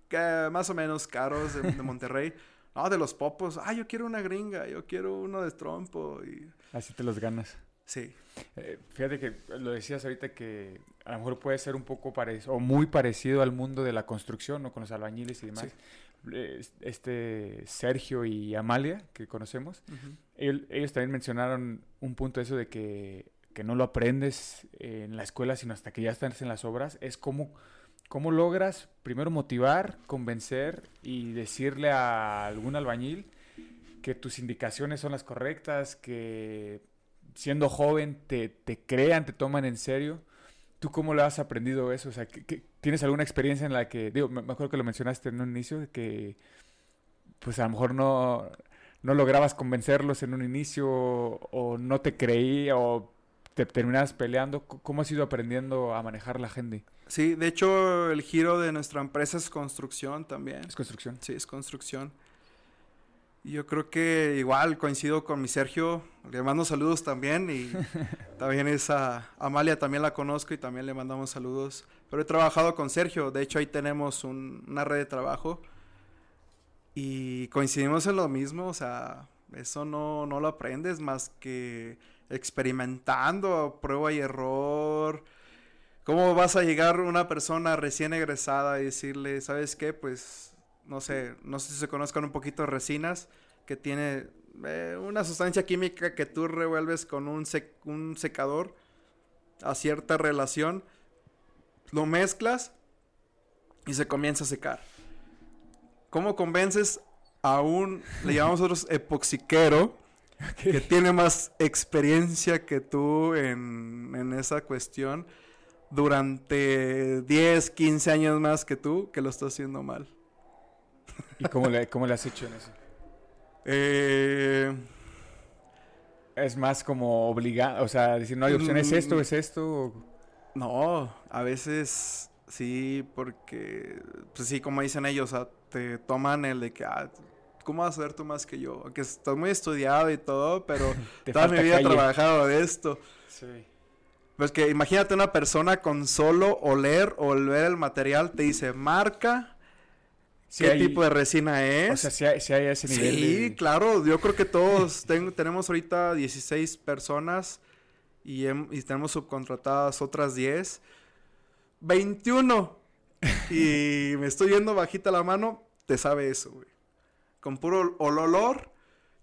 Que más o menos caros de, de Monterrey. No, de los popos. Ah, yo quiero una gringa. Yo quiero uno de trompo. Y... Así te los ganas. Sí. Eh, fíjate que lo decías ahorita que a lo mejor puede ser un poco parecido o muy parecido al mundo de la construcción, ¿no? Con los albañiles y demás. Eh, Este Sergio y Amalia, que conocemos, Ujú. el- ellos también mencionaron un punto eso de que, que no lo aprendes en la escuela, sino hasta que ya estás en las obras. Es como cómo logras primero motivar, convencer y decirle a algún albañil que tus indicaciones son las correctas, que siendo joven te, te crean, te toman en serio. ¿Tú cómo lo has aprendido eso? O sea, ¿qué- qué- ¿tienes alguna experiencia en la que, digo, me, me acuerdo que lo mencionaste en un inicio, de que pues a lo mejor no, no lograbas convencerlos en un inicio o no te creía o te terminabas peleando? ¿Cómo has ido aprendiendo a manejar la gente? Sí, de hecho, el giro de nuestra empresa es construcción también. Es construcción. Sí, es construcción. Yo creo que igual coincido con mi Sergio. Le mando saludos también. Y también es a Amalia, también la conozco y también le mandamos saludos. Pero he trabajado con Sergio. De hecho, ahí tenemos un- una red de trabajo. Y coincidimos en lo mismo. O sea, eso no, no lo aprendes más que experimentando, prueba y error. ¿Cómo vas a llegar una persona recién egresada y decirle, ¿sabes qué? Pues, no sé, no sé si se conozcan un poquito resinas, que tiene eh, una sustancia química que tú revuelves con un, sec- un secador a cierta relación, lo mezclas y se comienza a secar. ¿Cómo convences a un, le llamamos nosotros epoxiquero, que tiene más experiencia que tú en, en esa cuestión durante 10, 15 años más que tú, que lo está haciendo mal? ¿Y cómo le, cómo le has hecho en eso? Eh, Es más como obligado, o sea, decir, no hay opción, es esto, es esto. no, a veces sí, porque, pues sí, como dicen ellos, o sea, te toman el de que, ah, ¿cómo vas a ver tú más que yo? Que estás muy estudiado y todo, pero toda mi vida he trabajado de esto. Sí. Pues que imagínate una persona con solo oler o ver el material, te dice marca, Sí qué hay- tipo de resina es. O sea, si hay, ese nivel Sí, de- claro, yo creo que todos ten- tenemos ahorita 16 personas y, hem- y tenemos subcontratadas otras 10. 21. y me estoy yendo bajita la mano, te sabe eso, güey. Con puro ol- olor,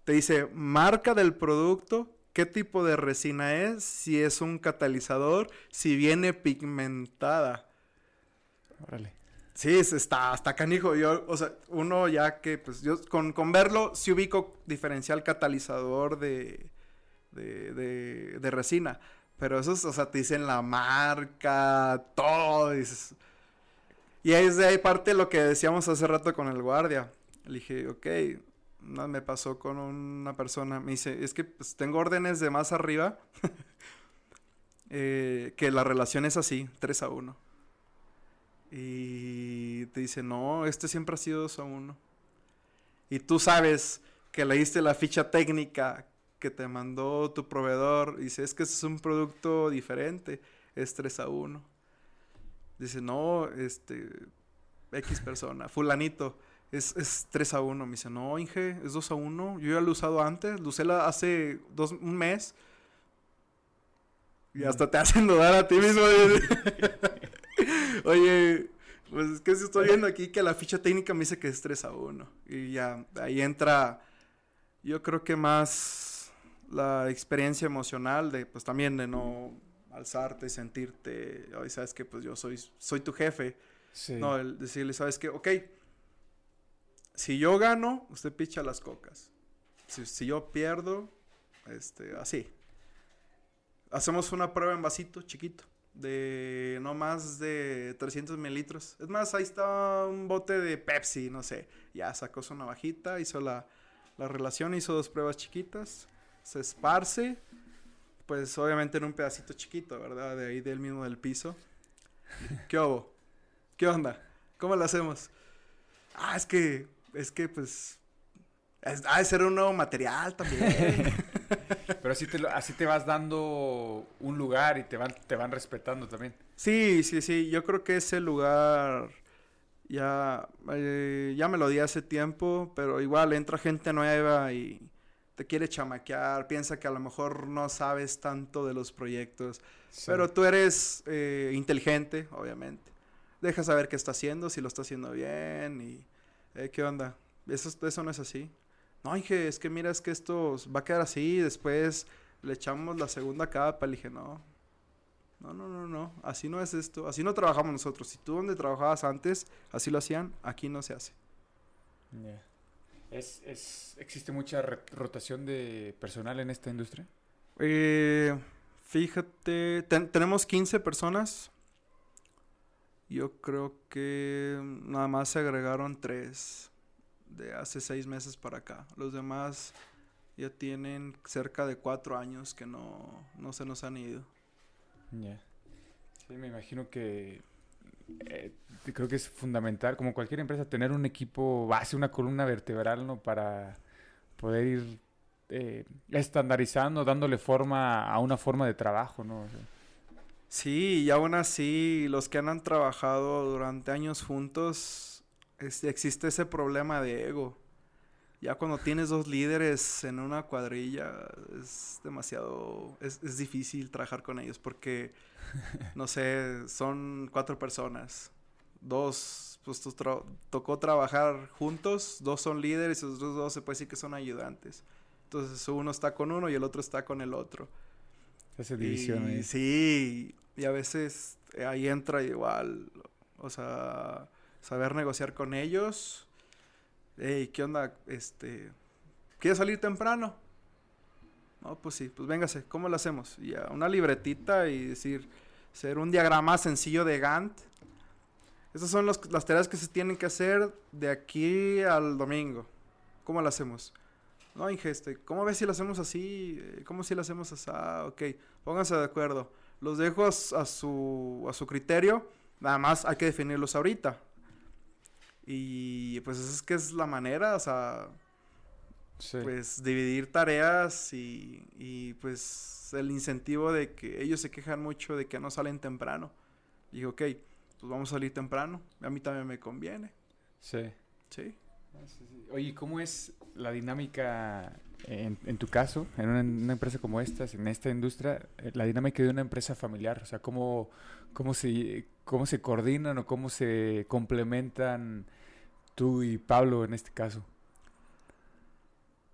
te dice marca del producto, qué tipo de resina es, si es un catalizador, si viene pigmentada. Órale. Sí, es- está, está canijo. Yo, o sea, uno ya que, pues, yo con, con verlo, sí ubico diferencial catalizador de, de, de, resina. Pero esos, o sea, te dicen la marca, todo. Y ahí es de ahí parte lo que decíamos hace rato con el guardia. Le dije, ok, no, me pasó con una persona. Me dice, es que pues, tengo órdenes de más arriba. eh, que la relación es así, 3 a 1. Y te dice, no, este siempre ha sido 2 a 1. Y tú sabes que leíste la ficha técnica que te mandó tu proveedor. Y dice, es que este es un producto diferente, es 3 a 1. Dice, no, este, X persona, fulanito, es, es 3 a 1. Me dice, no, Inge, es 2 a 1. Yo ya lo he usado antes, lo usé hace dos, un mes. Y hasta te hacen dudar a ti mismo. Oye, Pues es que si estoy viendo aquí que la ficha técnica me dice que es 3 a 1. Y ya, ahí entra, yo creo que más la experiencia emocional de, pues también de no alzarte, sentirte, hoy sabes que pues yo soy, soy tu jefe. Sí. No, el decirle, sabes que, ok, si yo gano, usted picha las cocas. Si, si yo pierdo, este, así. Hacemos una prueba en vasito chiquito, de no más de 300 mililitros. Es más, ahí está un bote de Pepsi, no sé. Ya sacó su navajita, hizo la, la relación, hizo dos pruebas chiquitas, se esparce, pues obviamente en un pedacito chiquito, ¿verdad? De ahí del mismo del piso. ¿Qué hubo? ¿Qué onda? ¿Cómo lo hacemos? Ah, es que, es que pues, es, ha de ser un nuevo material también. Pero así te, lo- así te vas dando un lugar y te van, te van respetando también. Sí, sí, sí. Yo creo que ese lugar ya, eh, ya me lo di hace tiempo, pero igual entra gente nueva y te quiere chamaquear, piensa que a lo mejor no sabes tanto de los proyectos, pero tú eres eh, inteligente, obviamente. Deja saber qué está haciendo, si lo está haciendo bien y eh, qué onda. Eso, eso no es así. No, dije, es que mira, es que esto va a quedar así, después le echamos la segunda capa. Le dije, no, no, no, no, no, así no es esto, así no trabajamos nosotros. Si tú donde trabajabas antes, así lo hacían, aquí no se hace. Ya. Es, es, ¿Existe mucha rotación de personal en esta industria? Eh, fíjate, ten- tenemos 15 personas. Yo creo que nada más se agregaron 3 de hace 6 meses para acá. Los demás ya tienen cerca de 4 años que no, no se nos han ido. Ya. Sí, me imagino que eh, creo que es fundamental, como cualquier empresa, tener un equipo base, una columna vertebral, ¿no? Para poder ir eh, estandarizando, dándole forma a una forma de trabajo, ¿no? O sea, Sí, y aún así, los que han trabajado durante años juntos, es- existe ese problema de ego. Ya cuando tienes dos líderes en una cuadrilla, es demasiado, es, es difícil trabajar con ellos porque, no sé, son cuatro personas. Dos, pues tra- tocó trabajar juntos, dos son líderes y los otros dos se puede decir que son ayudantes. Entonces uno está con uno y el otro está con el otro. esa división Y ahí. sí, y a veces eh, ahí entra igual, o sea, saber negociar con ellos. ¿qué onda? Este, ¿quieres salir temprano? No, pues sí, pues véngase, ¿cómo lo hacemos? Una libretita y decir, ser un diagrama sencillo de Gantt. Estas son los- las tareas que se tienen que hacer de aquí al domingo. ¿Cómo lo hacemos? No, Inge, este, ¿cómo ves si lo hacemos así? Eh, ¿Cómo si lo hacemos así? Ok, pónganse de acuerdo. Los dejo a su, a su criterio. Nada más hay que definirlos ahorita. Y pues es que es la manera, o sea, Sí. pues dividir tareas y, y pues el incentivo de que ellos se quejan mucho de que no salen temprano. Digo, ok, pues vamos a salir temprano. A mí también me conviene. sí. Sí. Ah. Oye, ¿cómo es la dinámica en, en tu caso, en una, en una empresa como esta, en esta industria, eh, la dinámica de una empresa familiar? O sea, ¿cómo, cómo, se, cómo se coordinan o cómo se complementan tú y Pablo en este caso?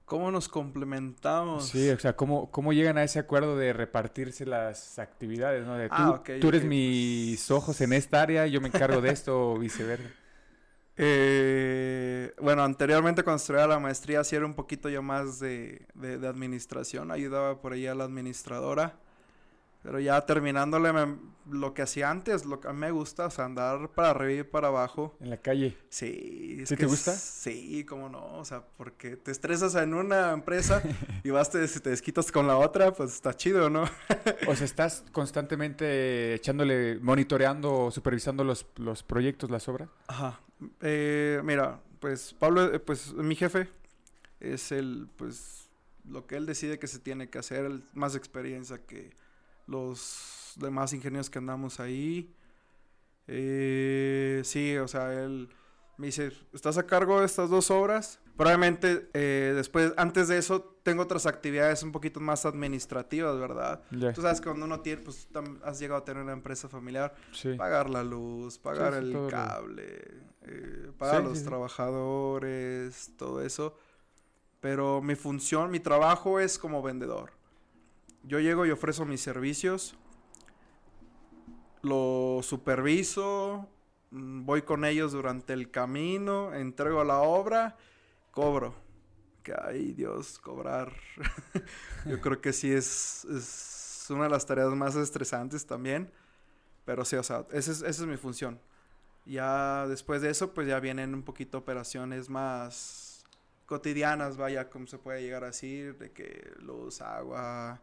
¿Cómo nos complementamos? Sí, o sea, ¿cómo, cómo llegan a ese acuerdo de repartirse las actividades? ¿no? De tú, Ah, tú eres mis pues. ojos en esta área, yo me encargo de esto o viceversa. Eh, bueno, anteriormente cuando estudiaba la maestría sí era un poquito yo más de, de- de administración, ayudaba por ahí a la administradora, pero ya terminándole me- lo que hacía antes, lo que a mí me gusta, o sea, andar para arriba y para abajo, En la calle. sí. es ¿Sí que te es- gusta? Sí, cómo no, o sea, porque te estresas en una empresa y vas, te, te desquitas con la otra, pues está chido, ¿no? O sea, estás constantemente echándole, monitoreando o supervisando los, los proyectos, las obras. Ajá. Eh, mira, pues Pablo, eh, pues mi jefe es el, pues, lo que él decide que se tiene que hacer, el más experiencia que los demás ingenieros que andamos ahí. Eh, sí, o sea, él me dice, ¿estás a cargo de estas dos obras? Probablemente eh, después, antes de eso, tengo otras actividades un poquito más administrativas, ¿verdad? Ya. Tú sabes que cuando uno tiene, pues has llegado a tener una empresa familiar, Sí. pagar la luz, pagar sí, el cable, eh, pagar Sí, los sí, sí. trabajadores, todo eso. Pero mi función, mi trabajo es como vendedor. Yo llego y ofrezco mis servicios, lo superviso, mm, voy con ellos durante el camino, entrego la obra, cobro. Que ay Dios, cobrar. Yo creo que sí es, es una de las tareas más estresantes también. Pero sí, o sea, esa es, esa es mi función. Ya después de eso, pues ya vienen un poquito operaciones más cotidianas, vaya, como se puede llegar a decir, de que luz, agua,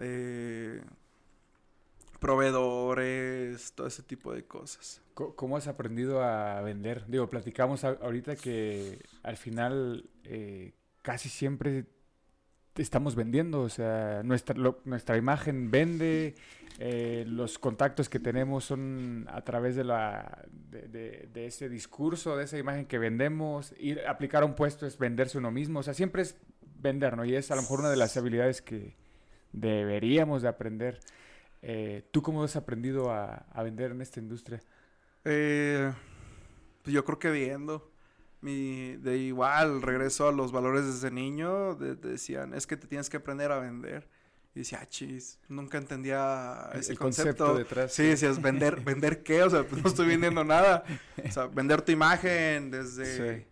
eh, proveedores, todo ese tipo de cosas. Co- ¿Cómo has aprendido a vender? Digo, platicamos ahorita que al final eh, casi siempre estamos vendiendo, o sea, nuestra, nuestra imagen vende, eh, los contactos que tenemos son a través de, la, de, ese discurso, de esa imagen que vendemos, ir aplicar un puesto es venderse uno mismo, o sea, siempre es vender, ¿no? Y es a lo mejor una de las habilidades que deberíamos de aprender. Eh, ¿Tú cómo has aprendido a, a vender en esta industria? Eh, pues yo creo que viendo. Mi, de igual, regreso a los valores desde niño, de- de- decían, es que te tienes que aprender a vender. Y decía, ah, chis, nunca entendía El- ese el concepto. concepto detrás, Sí, sí. decías, ¿vender, ¿vender qué? O sea, pues no estoy vendiendo nada. O sea, vender tu imagen desde... Sí.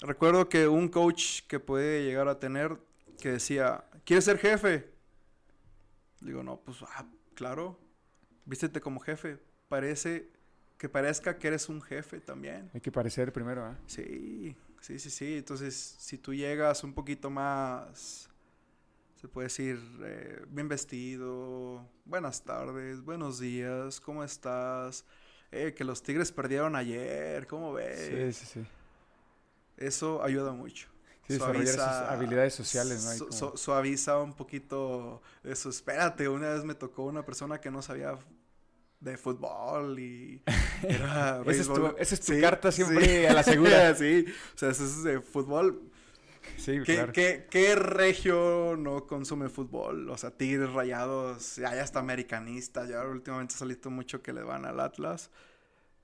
Recuerdo que un coach que puede llegar a tener, que decía, ¿quieres ser jefe? Digo, no, pues, ah, claro, vístete como jefe. Parece, que parezca que eres un jefe también. Hay que parecer primero, ¿ah? Sí, sí, sí, sí. Entonces, si tú llegas un poquito más, se puede decir, eh, bien vestido, buenas tardes, buenos días, ¿cómo estás? Eh, que los Tigres perdieron ayer, ¿cómo ves? Sí, sí, sí. Eso ayuda mucho. Sí, desarrollar esas habilidades sociales, ¿no? Su- como- suaviza un poquito eso. Espérate, una vez me tocó una persona que no sabía de fútbol y era Esa es tu- esa es tu Sí, carta sí. siempre a la segura. sí, o sea, eso es de fútbol. Sí, ¿Qué, claro. qué- qué regio no consume fútbol? O sea, Tigres Rayados, ya, ya está americanista, ya últimamente ha salido mucho que le van al Atlas.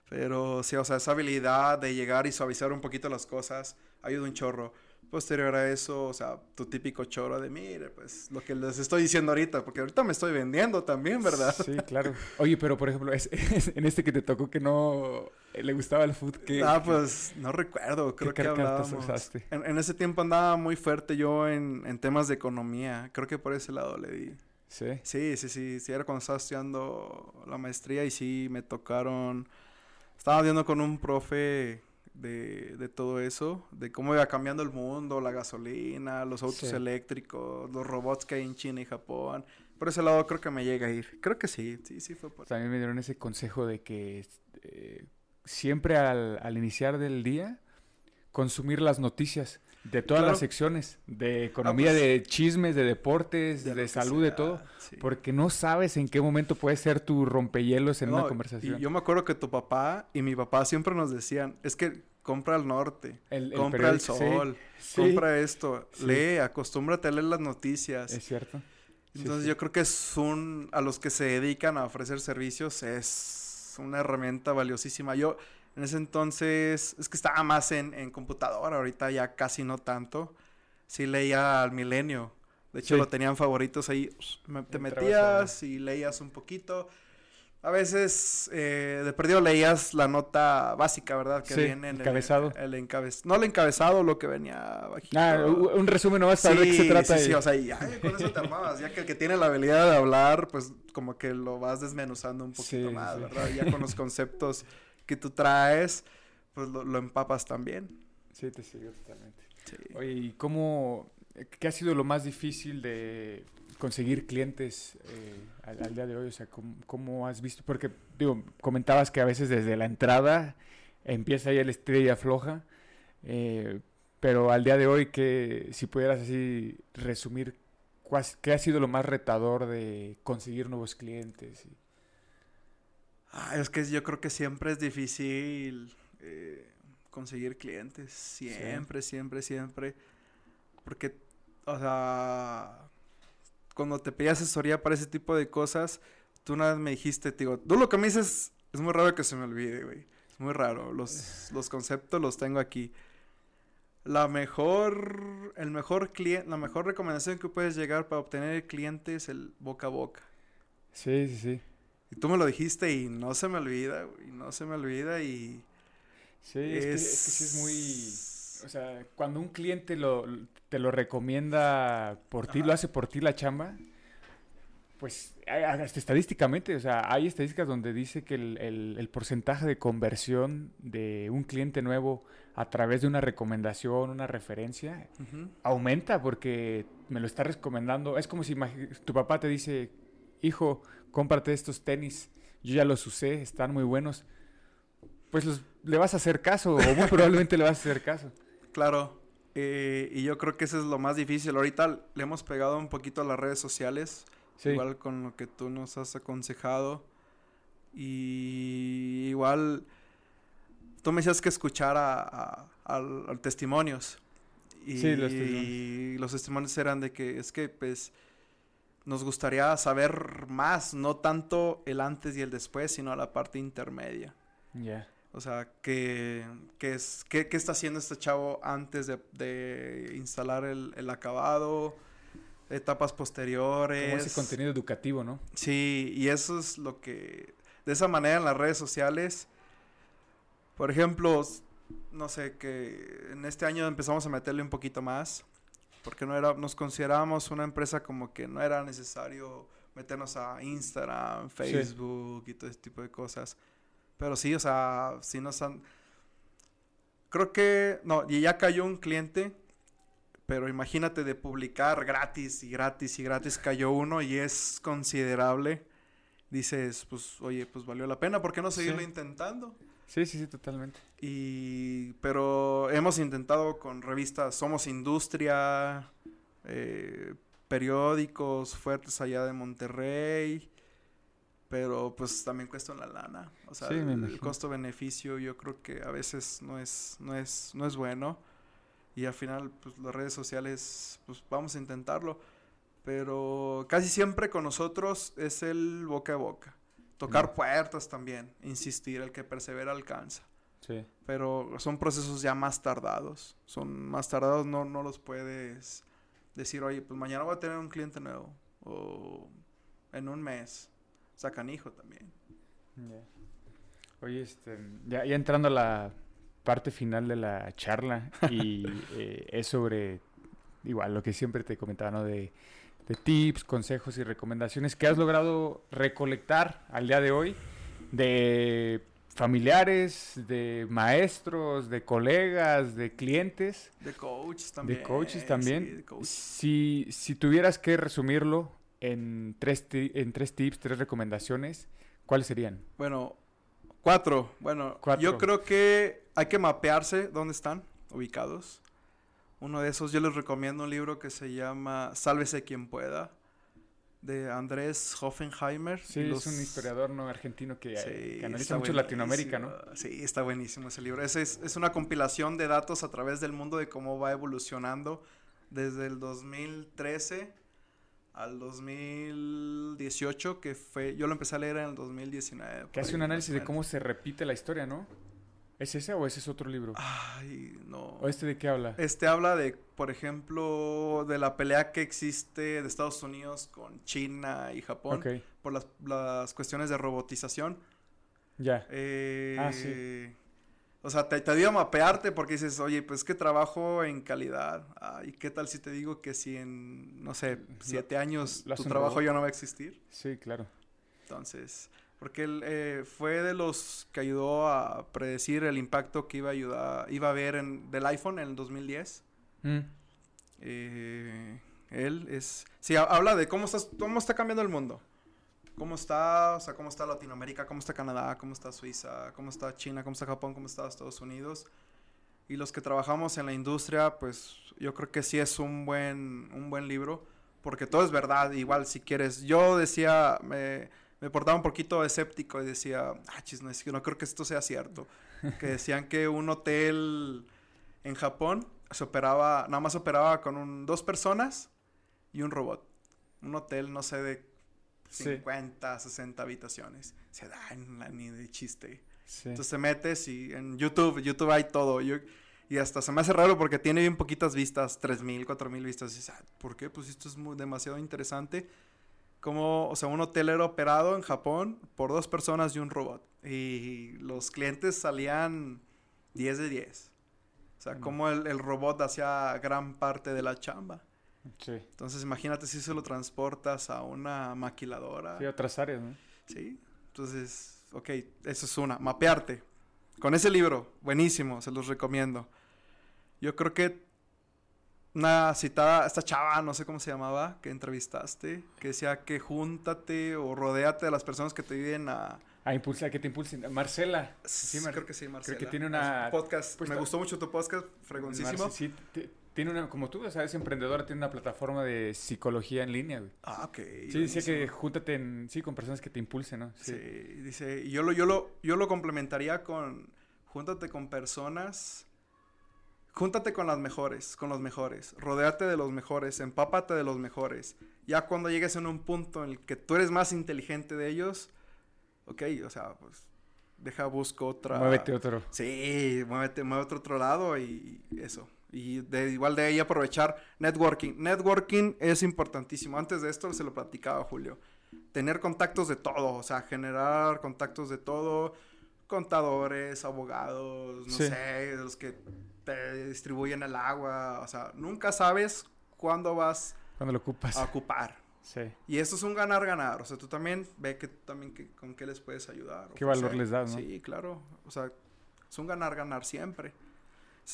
Pero sí, o sea, esa habilidad de llegar y suavizar un poquito las cosas ayuda un chorro. Posterior a eso, o sea, tu típico choro de, mire, pues lo que les estoy diciendo ahorita, porque ahorita me estoy vendiendo también, ¿verdad? Sí, claro. Oye, pero por ejemplo, es, es- en este que te tocó que no eh, le gustaba el fútbol, ¿qué, Ah, pues no recuerdo, creo que cartas hablábamos. usaste? En, en ese tiempo andaba muy fuerte yo en, en temas de economía, creo que por ese lado le di. Sí. Sí, sí, sí, sí, era cuando estaba estudiando la maestría y sí me tocaron, estaba viendo con un profe de, de todo eso, de cómo iba cambiando el mundo, la gasolina, los autos Sí. eléctricos, los robots que hay en China y Japón. Por ese lado creo que me llega a ir. Creo que sí, sí, sí fue por También me dieron ese consejo de que eh, siempre al, al iniciar del día, consumir las noticias de todas Claro. las secciones, de economía, pues, de chismes, de deportes, de salud, de todo. sí. Porque no sabes en qué momento puede ser tu rompehielos en No, una conversación. Y yo me acuerdo que tu papá y mi papá siempre nos decían, es que compra al norte, El- el compra el sí, sol, sí. compra esto, Sí. lee, acostúmbrate a leer las noticias. Es cierto. Entonces yo creo que es un, a los que se dedican a ofrecer servicios es una herramienta valiosísima. Yo en ese entonces, es que estaba más en, en computadora, ahorita ya casi no tanto. Sí leía al milenio. De hecho lo tenían favoritos ahí. me- te metías y leías un poquito. A veces eh, de perdido leías la nota básica, ¿verdad? Que Sí, viene en el encabezado. El, encabez- no el encabezado, lo que venía bajito. Ah, un resumen nomás para ver de qué se trata. Sí, sí, y- o sea, ya con eso te armabas. Ya que el que tiene la habilidad de hablar, pues como que lo vas desmenuzando un poquito Sí, más, sí. ¿verdad? Ya con los conceptos que tú traes, pues lo, lo empapas también. Sí, te sigo totalmente. Sí. Oye, ¿y cómo, qué ha sido lo más difícil de conseguir clientes eh, al, al día de hoy? O sea, ¿cómo, cómo has visto? Porque, digo, comentabas que a veces desde la entrada empieza ya la estrella floja, eh, pero al día de hoy, que si pudieras así resumir, ¿qué ha sido lo más retador de conseguir nuevos clientes? Ah, es que yo creo que siempre es difícil eh, conseguir clientes. Siempre, siempre, siempre. Porque o sea, cuando te pedí asesoría para ese tipo de cosas, tú una vez me dijiste, te digo, tú lo que me dices es muy raro que se me olvide, güey. Es muy raro. Los, los conceptos los tengo aquí. La mejor, el mejor cliente, la mejor recomendación que puedes llegar para obtener el cliente es el boca a boca. Sí, sí, sí. Y tú me lo dijiste y no se me olvida, güey. No se me olvida y... Sí, es, que, es que sí es muy... O sea, cuando un cliente lo, te lo recomienda por ti, lo hace por ti la chamba, pues hasta estadísticamente, o sea, hay estadísticas donde dice que el, el- el porcentaje de conversión de un cliente nuevo a través de una recomendación, una referencia, aumenta porque me lo está recomendando. Es como si tu papá te dice, hijo, cómprate estos tenis, yo ya los usé, están muy buenos. Pues los- le vas a hacer caso, o muy probablemente le vas a hacer caso. Claro. eh, y yo creo que eso es lo más difícil. Ahorita le hemos pegado un poquito a las redes sociales. Sí, Igual con lo que tú nos has aconsejado. Y igual tú me decías que escuchara a, al testimonios. Y Sí, los testimonios. y los testimonios eran de que es que pues nos gustaría saber más, no tanto el antes y el después, sino la parte intermedia. ya. O sea, ¿qué, qué es, qué, qué está haciendo este chavo antes de, de instalar el, el acabado? Etapas posteriores. Como ese contenido educativo, ¿no? Sí, y eso es lo que... De esa manera en las redes sociales, por ejemplo, no sé, que en este año empezamos a meterle un poquito más, porque no era, nos considerábamos una empresa como que no era necesario meternos a Instagram, Facebook y todo ese tipo de cosas. Pero sí, o sea, sí nos han... Creo que, no, y ya cayó un cliente, pero imagínate de publicar gratis y gratis y gratis cayó uno y es considerable. Dices, pues, oye, pues valió la pena, ¿por qué no seguirlo Sí. intentando? Sí, sí, sí, totalmente. Y, pero hemos intentado con revistas Somos Industria, eh, periódicos fuertes allá de Monterrey, pero pues también cuesta una lana. O sea, Sí, el- costo-beneficio yo creo que a veces no es, no es, no es bueno. Y al final, pues las redes sociales, pues vamos a intentarlo. Pero casi siempre con nosotros es el boca a boca. Tocar puertas también, insistir, el que persevera alcanza Sí. pero son procesos ya más tardados. Son más tardados, no, no los puedes decir, oye, pues mañana voy a tener un cliente nuevo. O en un mes. Sacan hijo también. Oye, este, ya, ya entrando a la parte final de la charla y eh, es sobre, igual, lo que siempre te comentaba, ¿no? De, de tips, consejos y recomendaciones que has logrado recolectar al día de hoy de familiares, de maestros, de colegas, de clientes, De coaches también. de coaches sí, también. de. Si, si tuvieras que resumirlo en tres, en tres tips, tres recomendaciones, ¿cuáles serían? Bueno, cuatro. Bueno, Cuatro. yo creo que hay que mapearse dónde están ubicados. Uno de esos, yo les recomiendo un libro que se llama Sálvese quien pueda, de Andrés Hoffenheimer. Sí, es un historiador no argentino que, eh, Sí, que analiza mucho Latinoamérica, ¿no? Sí, está buenísimo ese libro. Es, es una compilación de datos a través del mundo de cómo va evolucionando desde el 2013 al 2018, que fue, yo lo empecé a leer en el 2019. Que hace un análisis de cómo se repite la historia, ¿no? ¿Es ese o ese es otro libro? Ay, no. ¿O este de qué habla? Este habla de, por ejemplo, de la pelea que existe de Estados Unidos con China y Japón por las, las cuestiones de robotización. ya. Eh, Ah, sí. O sea, te, te ayuda a mapearte porque dices, oye, pues que trabajo en calidad. Ah, ¿Y qué tal si te digo que si en, no sé, siete años tu trabajo robot. ya no va a existir? Sí, claro. Entonces, porque él eh, fue de los que ayudó a predecir el impacto que iba a ayudar, iba a haber en, del iPhone en el 2010. Mm, Eh, él es... Sí, ha- habla de cómo, estás, cómo está cambiando el mundo. Cómo está, o sea, cómo está Latinoamérica, cómo está Canadá, cómo está Suiza, cómo está China, cómo está Japón, cómo está Estados Unidos. Y los que trabajamos en la industria, pues yo creo que sí es un buen, un buen libro, porque todo es verdad, igual si quieres. Yo decía, me, me portaba un poquito escéptico y decía, ah, chis, no, no creo que esto sea cierto. que decían que un hotel en Japón se operaba, nada más operaba con un- dos personas y un robot. Un hotel, no sé, de Sí. 50, 60 habitaciones. Se da en la ni de chiste. Sí. Entonces te metes y en YouTube, YouTube hay todo. Yo- y hasta se me hace raro porque tiene bien poquitas vistas, 3000, 4000 vistas. Y dices, "Ah, ¿por qué? Pues esto es muy, demasiado interesante. Como, o sea, un hotel era operado en Japón por dos personas y un robot. Y los clientes salían 10 de 10. O sea, Mm. como el, el robot hacía gran parte de la chamba. Sí. Entonces, imagínate si se lo transportas a una maquiladora. Sí, otras áreas, ¿no? Sí, entonces, ok, eso es una, mapearte. Con ese libro, buenísimo, se los recomiendo. Yo creo que una citada, esta chava, no sé cómo se llamaba, que entrevistaste, que decía que júntate o rodéate de las personas que te ayuden a... A impulsar, que te impulsen. Marcela. Sí, Mar- creo que sí, Marcela. que tiene una- podcast, pues, me gustó mucho tu podcast, fregoncísimo. Marce- sí, te- tiene una, como tú, o sea, es emprendedora, tiene una plataforma de psicología en línea, güey. Ah, ok. Sí, decía que júntate en, sí, con personas que te impulsen, ¿no? Sí, dice, y yo lo, yo lo, yo lo complementaría con, júntate con personas, júntate con las mejores, con los mejores, rodéate de los mejores, empápate de los mejores. Ya cuando llegues en un punto en el que tú eres más inteligente de ellos, ok, o sea, pues, deja, busco otra... Muévete otro. Sí, muévete, muévete a otro lado y eso. Y de, igual de ahí aprovechar networking. Networking es importantísimo. Antes de esto se lo platicaba Julio. Tener contactos de todo, o sea, generar contactos de todo. Contadores, abogados, no Sí. sé, los que te distribuyen el agua. O sea, nunca sabes cuándo vas Cuando lo ocupas. a ocupar. Sí. Y esto es un ganar-ganar. O sea, tú también ve que también que, con qué les puedes ayudar. Qué valor les das, ¿no? Sí, claro. O sea, es un ganar-ganar siempre.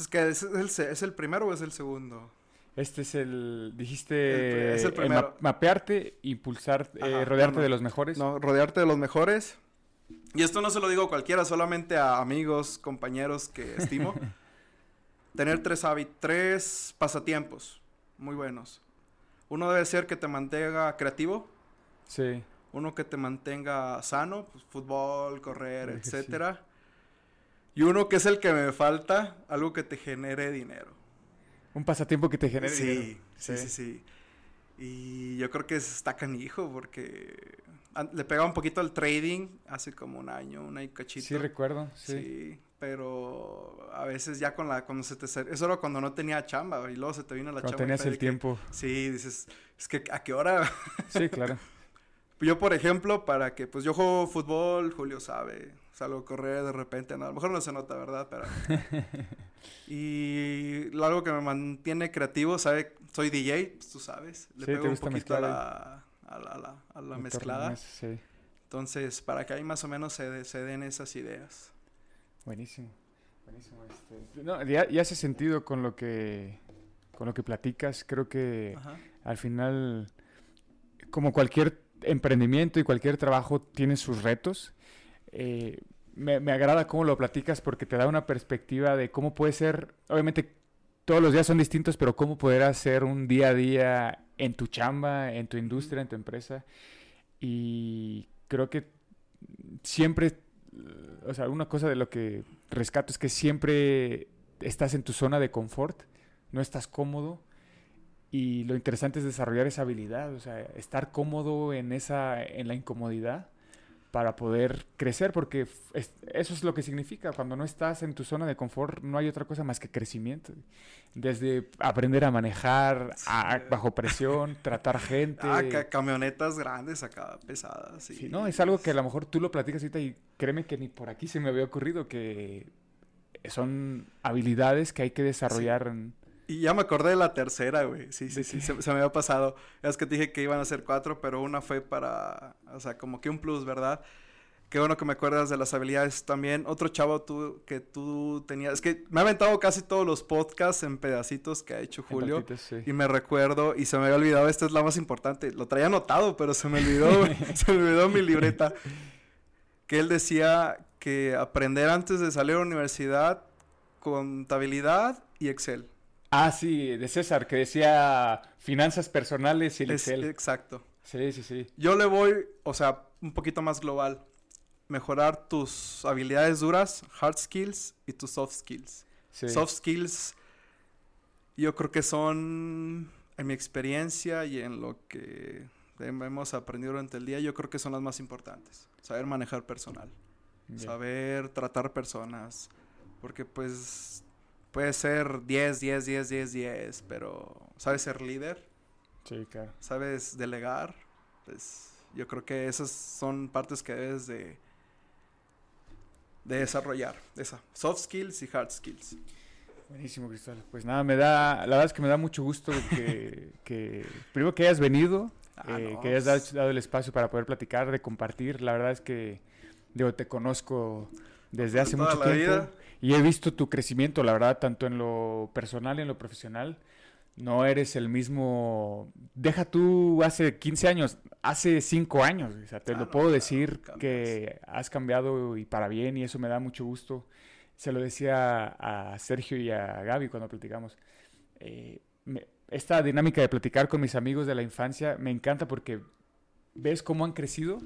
Es que ¿es el, ¿es el primero o es el segundo? Este es el, dijiste, El- es el el primero. ma- mapearte, impulsar, eh, rodearte no, de los mejores. No, rodearte de los mejores. Y esto no se lo digo a cualquiera, solamente a amigos, compañeros que estimo. Tener tres hábitos, tres pasatiempos muy buenos. Uno debe ser que te mantenga creativo. Sí. Uno que te mantenga sano, pues, fútbol, correr, etcétera. Y uno que es el que me falta, algo que te genere dinero. Un pasatiempo que te genere sí, dinero. sí, sí, sí. Y yo creo que está canijo porque le pegaba un poquito al trading hace como un año, un año cachito. Sí, recuerdo. Sí. Sí. pero a veces ya con la, cuando se te... Eso era cuando no tenía chamba y luego se te vino la Cuando chamba. tenías el que- tiempo. Sí, dices, es que ¿a qué hora? Sí, claro. Yo, por ejemplo, para que, pues yo juego fútbol, Julio sabe, salgo a correr de repente, no, a lo mejor no se nota, ¿verdad? Pero... y algo que me mantiene creativo, ¿sabe? Soy DJ, pues, tú sabes, le Sí, pego un poquito a la, a la, a la- a la mezclada. Sí. Entonces, para que ahí más o menos se, de- se den esas ideas. Buenísimo. Buenísimo. este. No, ya, ya hace sentido con lo que con lo que platicas. Creo que Ajá. al final, como cualquier emprendimiento y cualquier trabajo, tiene sus retos. Eh, me, me agrada cómo lo platicas porque te da una perspectiva de cómo puede ser, obviamente todos los días son distintos, pero cómo poder hacer un día a día en tu chamba, en tu industria, en tu empresa. Y creo que siempre, o sea, una cosa de lo que rescato es que siempre estás en tu zona de confort, no estás cómodo y lo interesante es desarrollar esa habilidad, o sea, estar cómodo en esa en la incomodidad para poder crecer porque es- eso es lo que significa cuando no estás en tu zona de confort no hay otra cosa más que crecimiento desde aprender a manejar a- bajo presión tratar gente Ah, ca- camionetas grandes acá, pesadas. Sí, sí. no, es algo que a lo mejor tú lo platicas ahorita y créeme que ni por aquí se me había ocurrido que son habilidades que hay que desarrollar. en- Y ya me acordé de la tercera, güey. Sí, sí, ¿De sí, se, se me había pasado. Es que te dije que iban a ser cuatro, pero una fue para, o sea, como que un plus, ¿verdad? Qué bueno que me acuerdas de las habilidades también. Otro chavo tú, que tú tenías, es que me ha aventado casi todos los podcasts en pedacitos que ha hecho Julio. sí. Y me recuerdo, y se me había olvidado, esta es la más importante. Lo traía anotado, pero se me olvidó, güey, se me olvidó mi libreta. Que él decía que aprender antes de salir a la universidad, contabilidad y Excel. Ah, sí, de César, que decía finanzas personales y el Es- Excel. exacto. Sí, sí, sí. Yo le voy, o sea, un poquito más global. Mejorar tus habilidades duras, hard skills y tus soft skills. sí. Soft skills yo creo que son, en mi experiencia y en lo que hemos aprendido durante el día, yo creo que son las más importantes. Saber manejar personal, saber tratar personas, porque pues puede ser 10, 10, 10, 10, 10, pero sabes ser líder, Sí, claro. sabes delegar, pues yo creo que esas son partes que debes de, de desarrollar, esa, soft skills y hard skills. Buenísimo, Cristóbal. Pues nada, me da, la verdad es que me da mucho gusto que, que primero que hayas venido, Ah, eh, no, que hayas dado, pues- dado el espacio para poder platicar, de compartir. La verdad es que digo, te conozco desde hace mucho tiempo vida. y he visto tu crecimiento, la verdad, tanto en lo personal y en lo profesional. No eres el mismo. Deja tú hace 15 años, hace 5 años. O sea, te Ah, lo no, puedo claro, decir cambias. que has cambiado y para bien, y eso me da mucho gusto. Se lo decía a Sergio y a Gaby cuando platicamos. Eh, me- esta dinámica de platicar con mis amigos de la infancia me encanta porque ves cómo han crecido.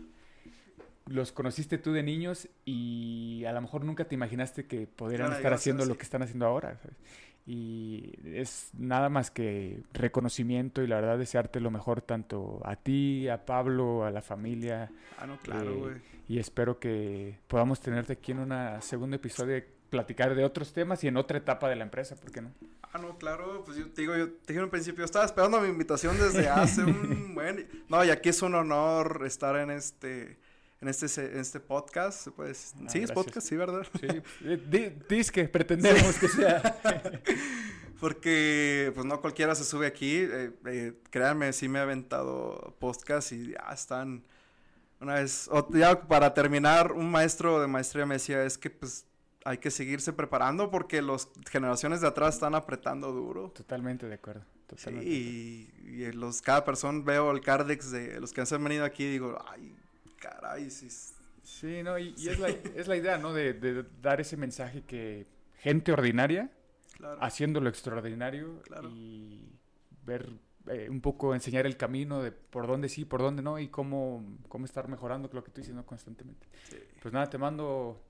Los conociste tú de niños y a lo mejor nunca te imaginaste que a estar haciendo lo que están haciendo ahora. ¿sabes? Y es nada más que reconocimiento y la verdad desearte lo mejor tanto a ti, a Pablo, a la familia. Ah, no, claro, Eh, güey. Y espero que podamos tenerte aquí en un segundo episodio de platicar de otros temas y en otra etapa de la empresa, ¿por qué no? Ah, no, claro, pues yo te digo, yo te dije en un principio, yo estaba esperando mi invitación desde hace un buen... No, y aquí es un honor estar en este, en este, se- en este podcast, pues, Ah, sí, es gracias. podcast, sí, ¿verdad? Sí, di- dis que pretendemos que sea. Porque, pues, no cualquiera se sube aquí, eh, eh, créanme, sí me he aventado podcast y ya están, una vez, o- ya para terminar, un maestro de maestría me decía, es que, pues, hay que seguirse preparando porque las generaciones de atrás están apretando duro. Totalmente de acuerdo. Sí, Totalmente. y, y en los, cada persona veo el Cardex de los que han venido aquí y digo, ay, caray, sí. no, y, y es, la, es la idea, ¿no? De, de dar ese mensaje que gente ordinaria Claro. haciendo lo extraordinario Claro. y ver eh, un poco, enseñar el camino de por dónde sí, por dónde no y cómo, cómo estar mejorando lo que tú dices ¿no? constantemente. Sí. Pues nada, te mando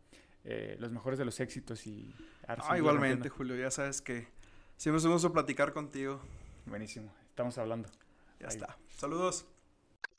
eh, los mejores de los éxitos y... Ah, igualmente. Julio, ya sabes que siempre es un gusto platicar contigo. Buenísimo, estamos hablando. Ya Ahí. está. Saludos.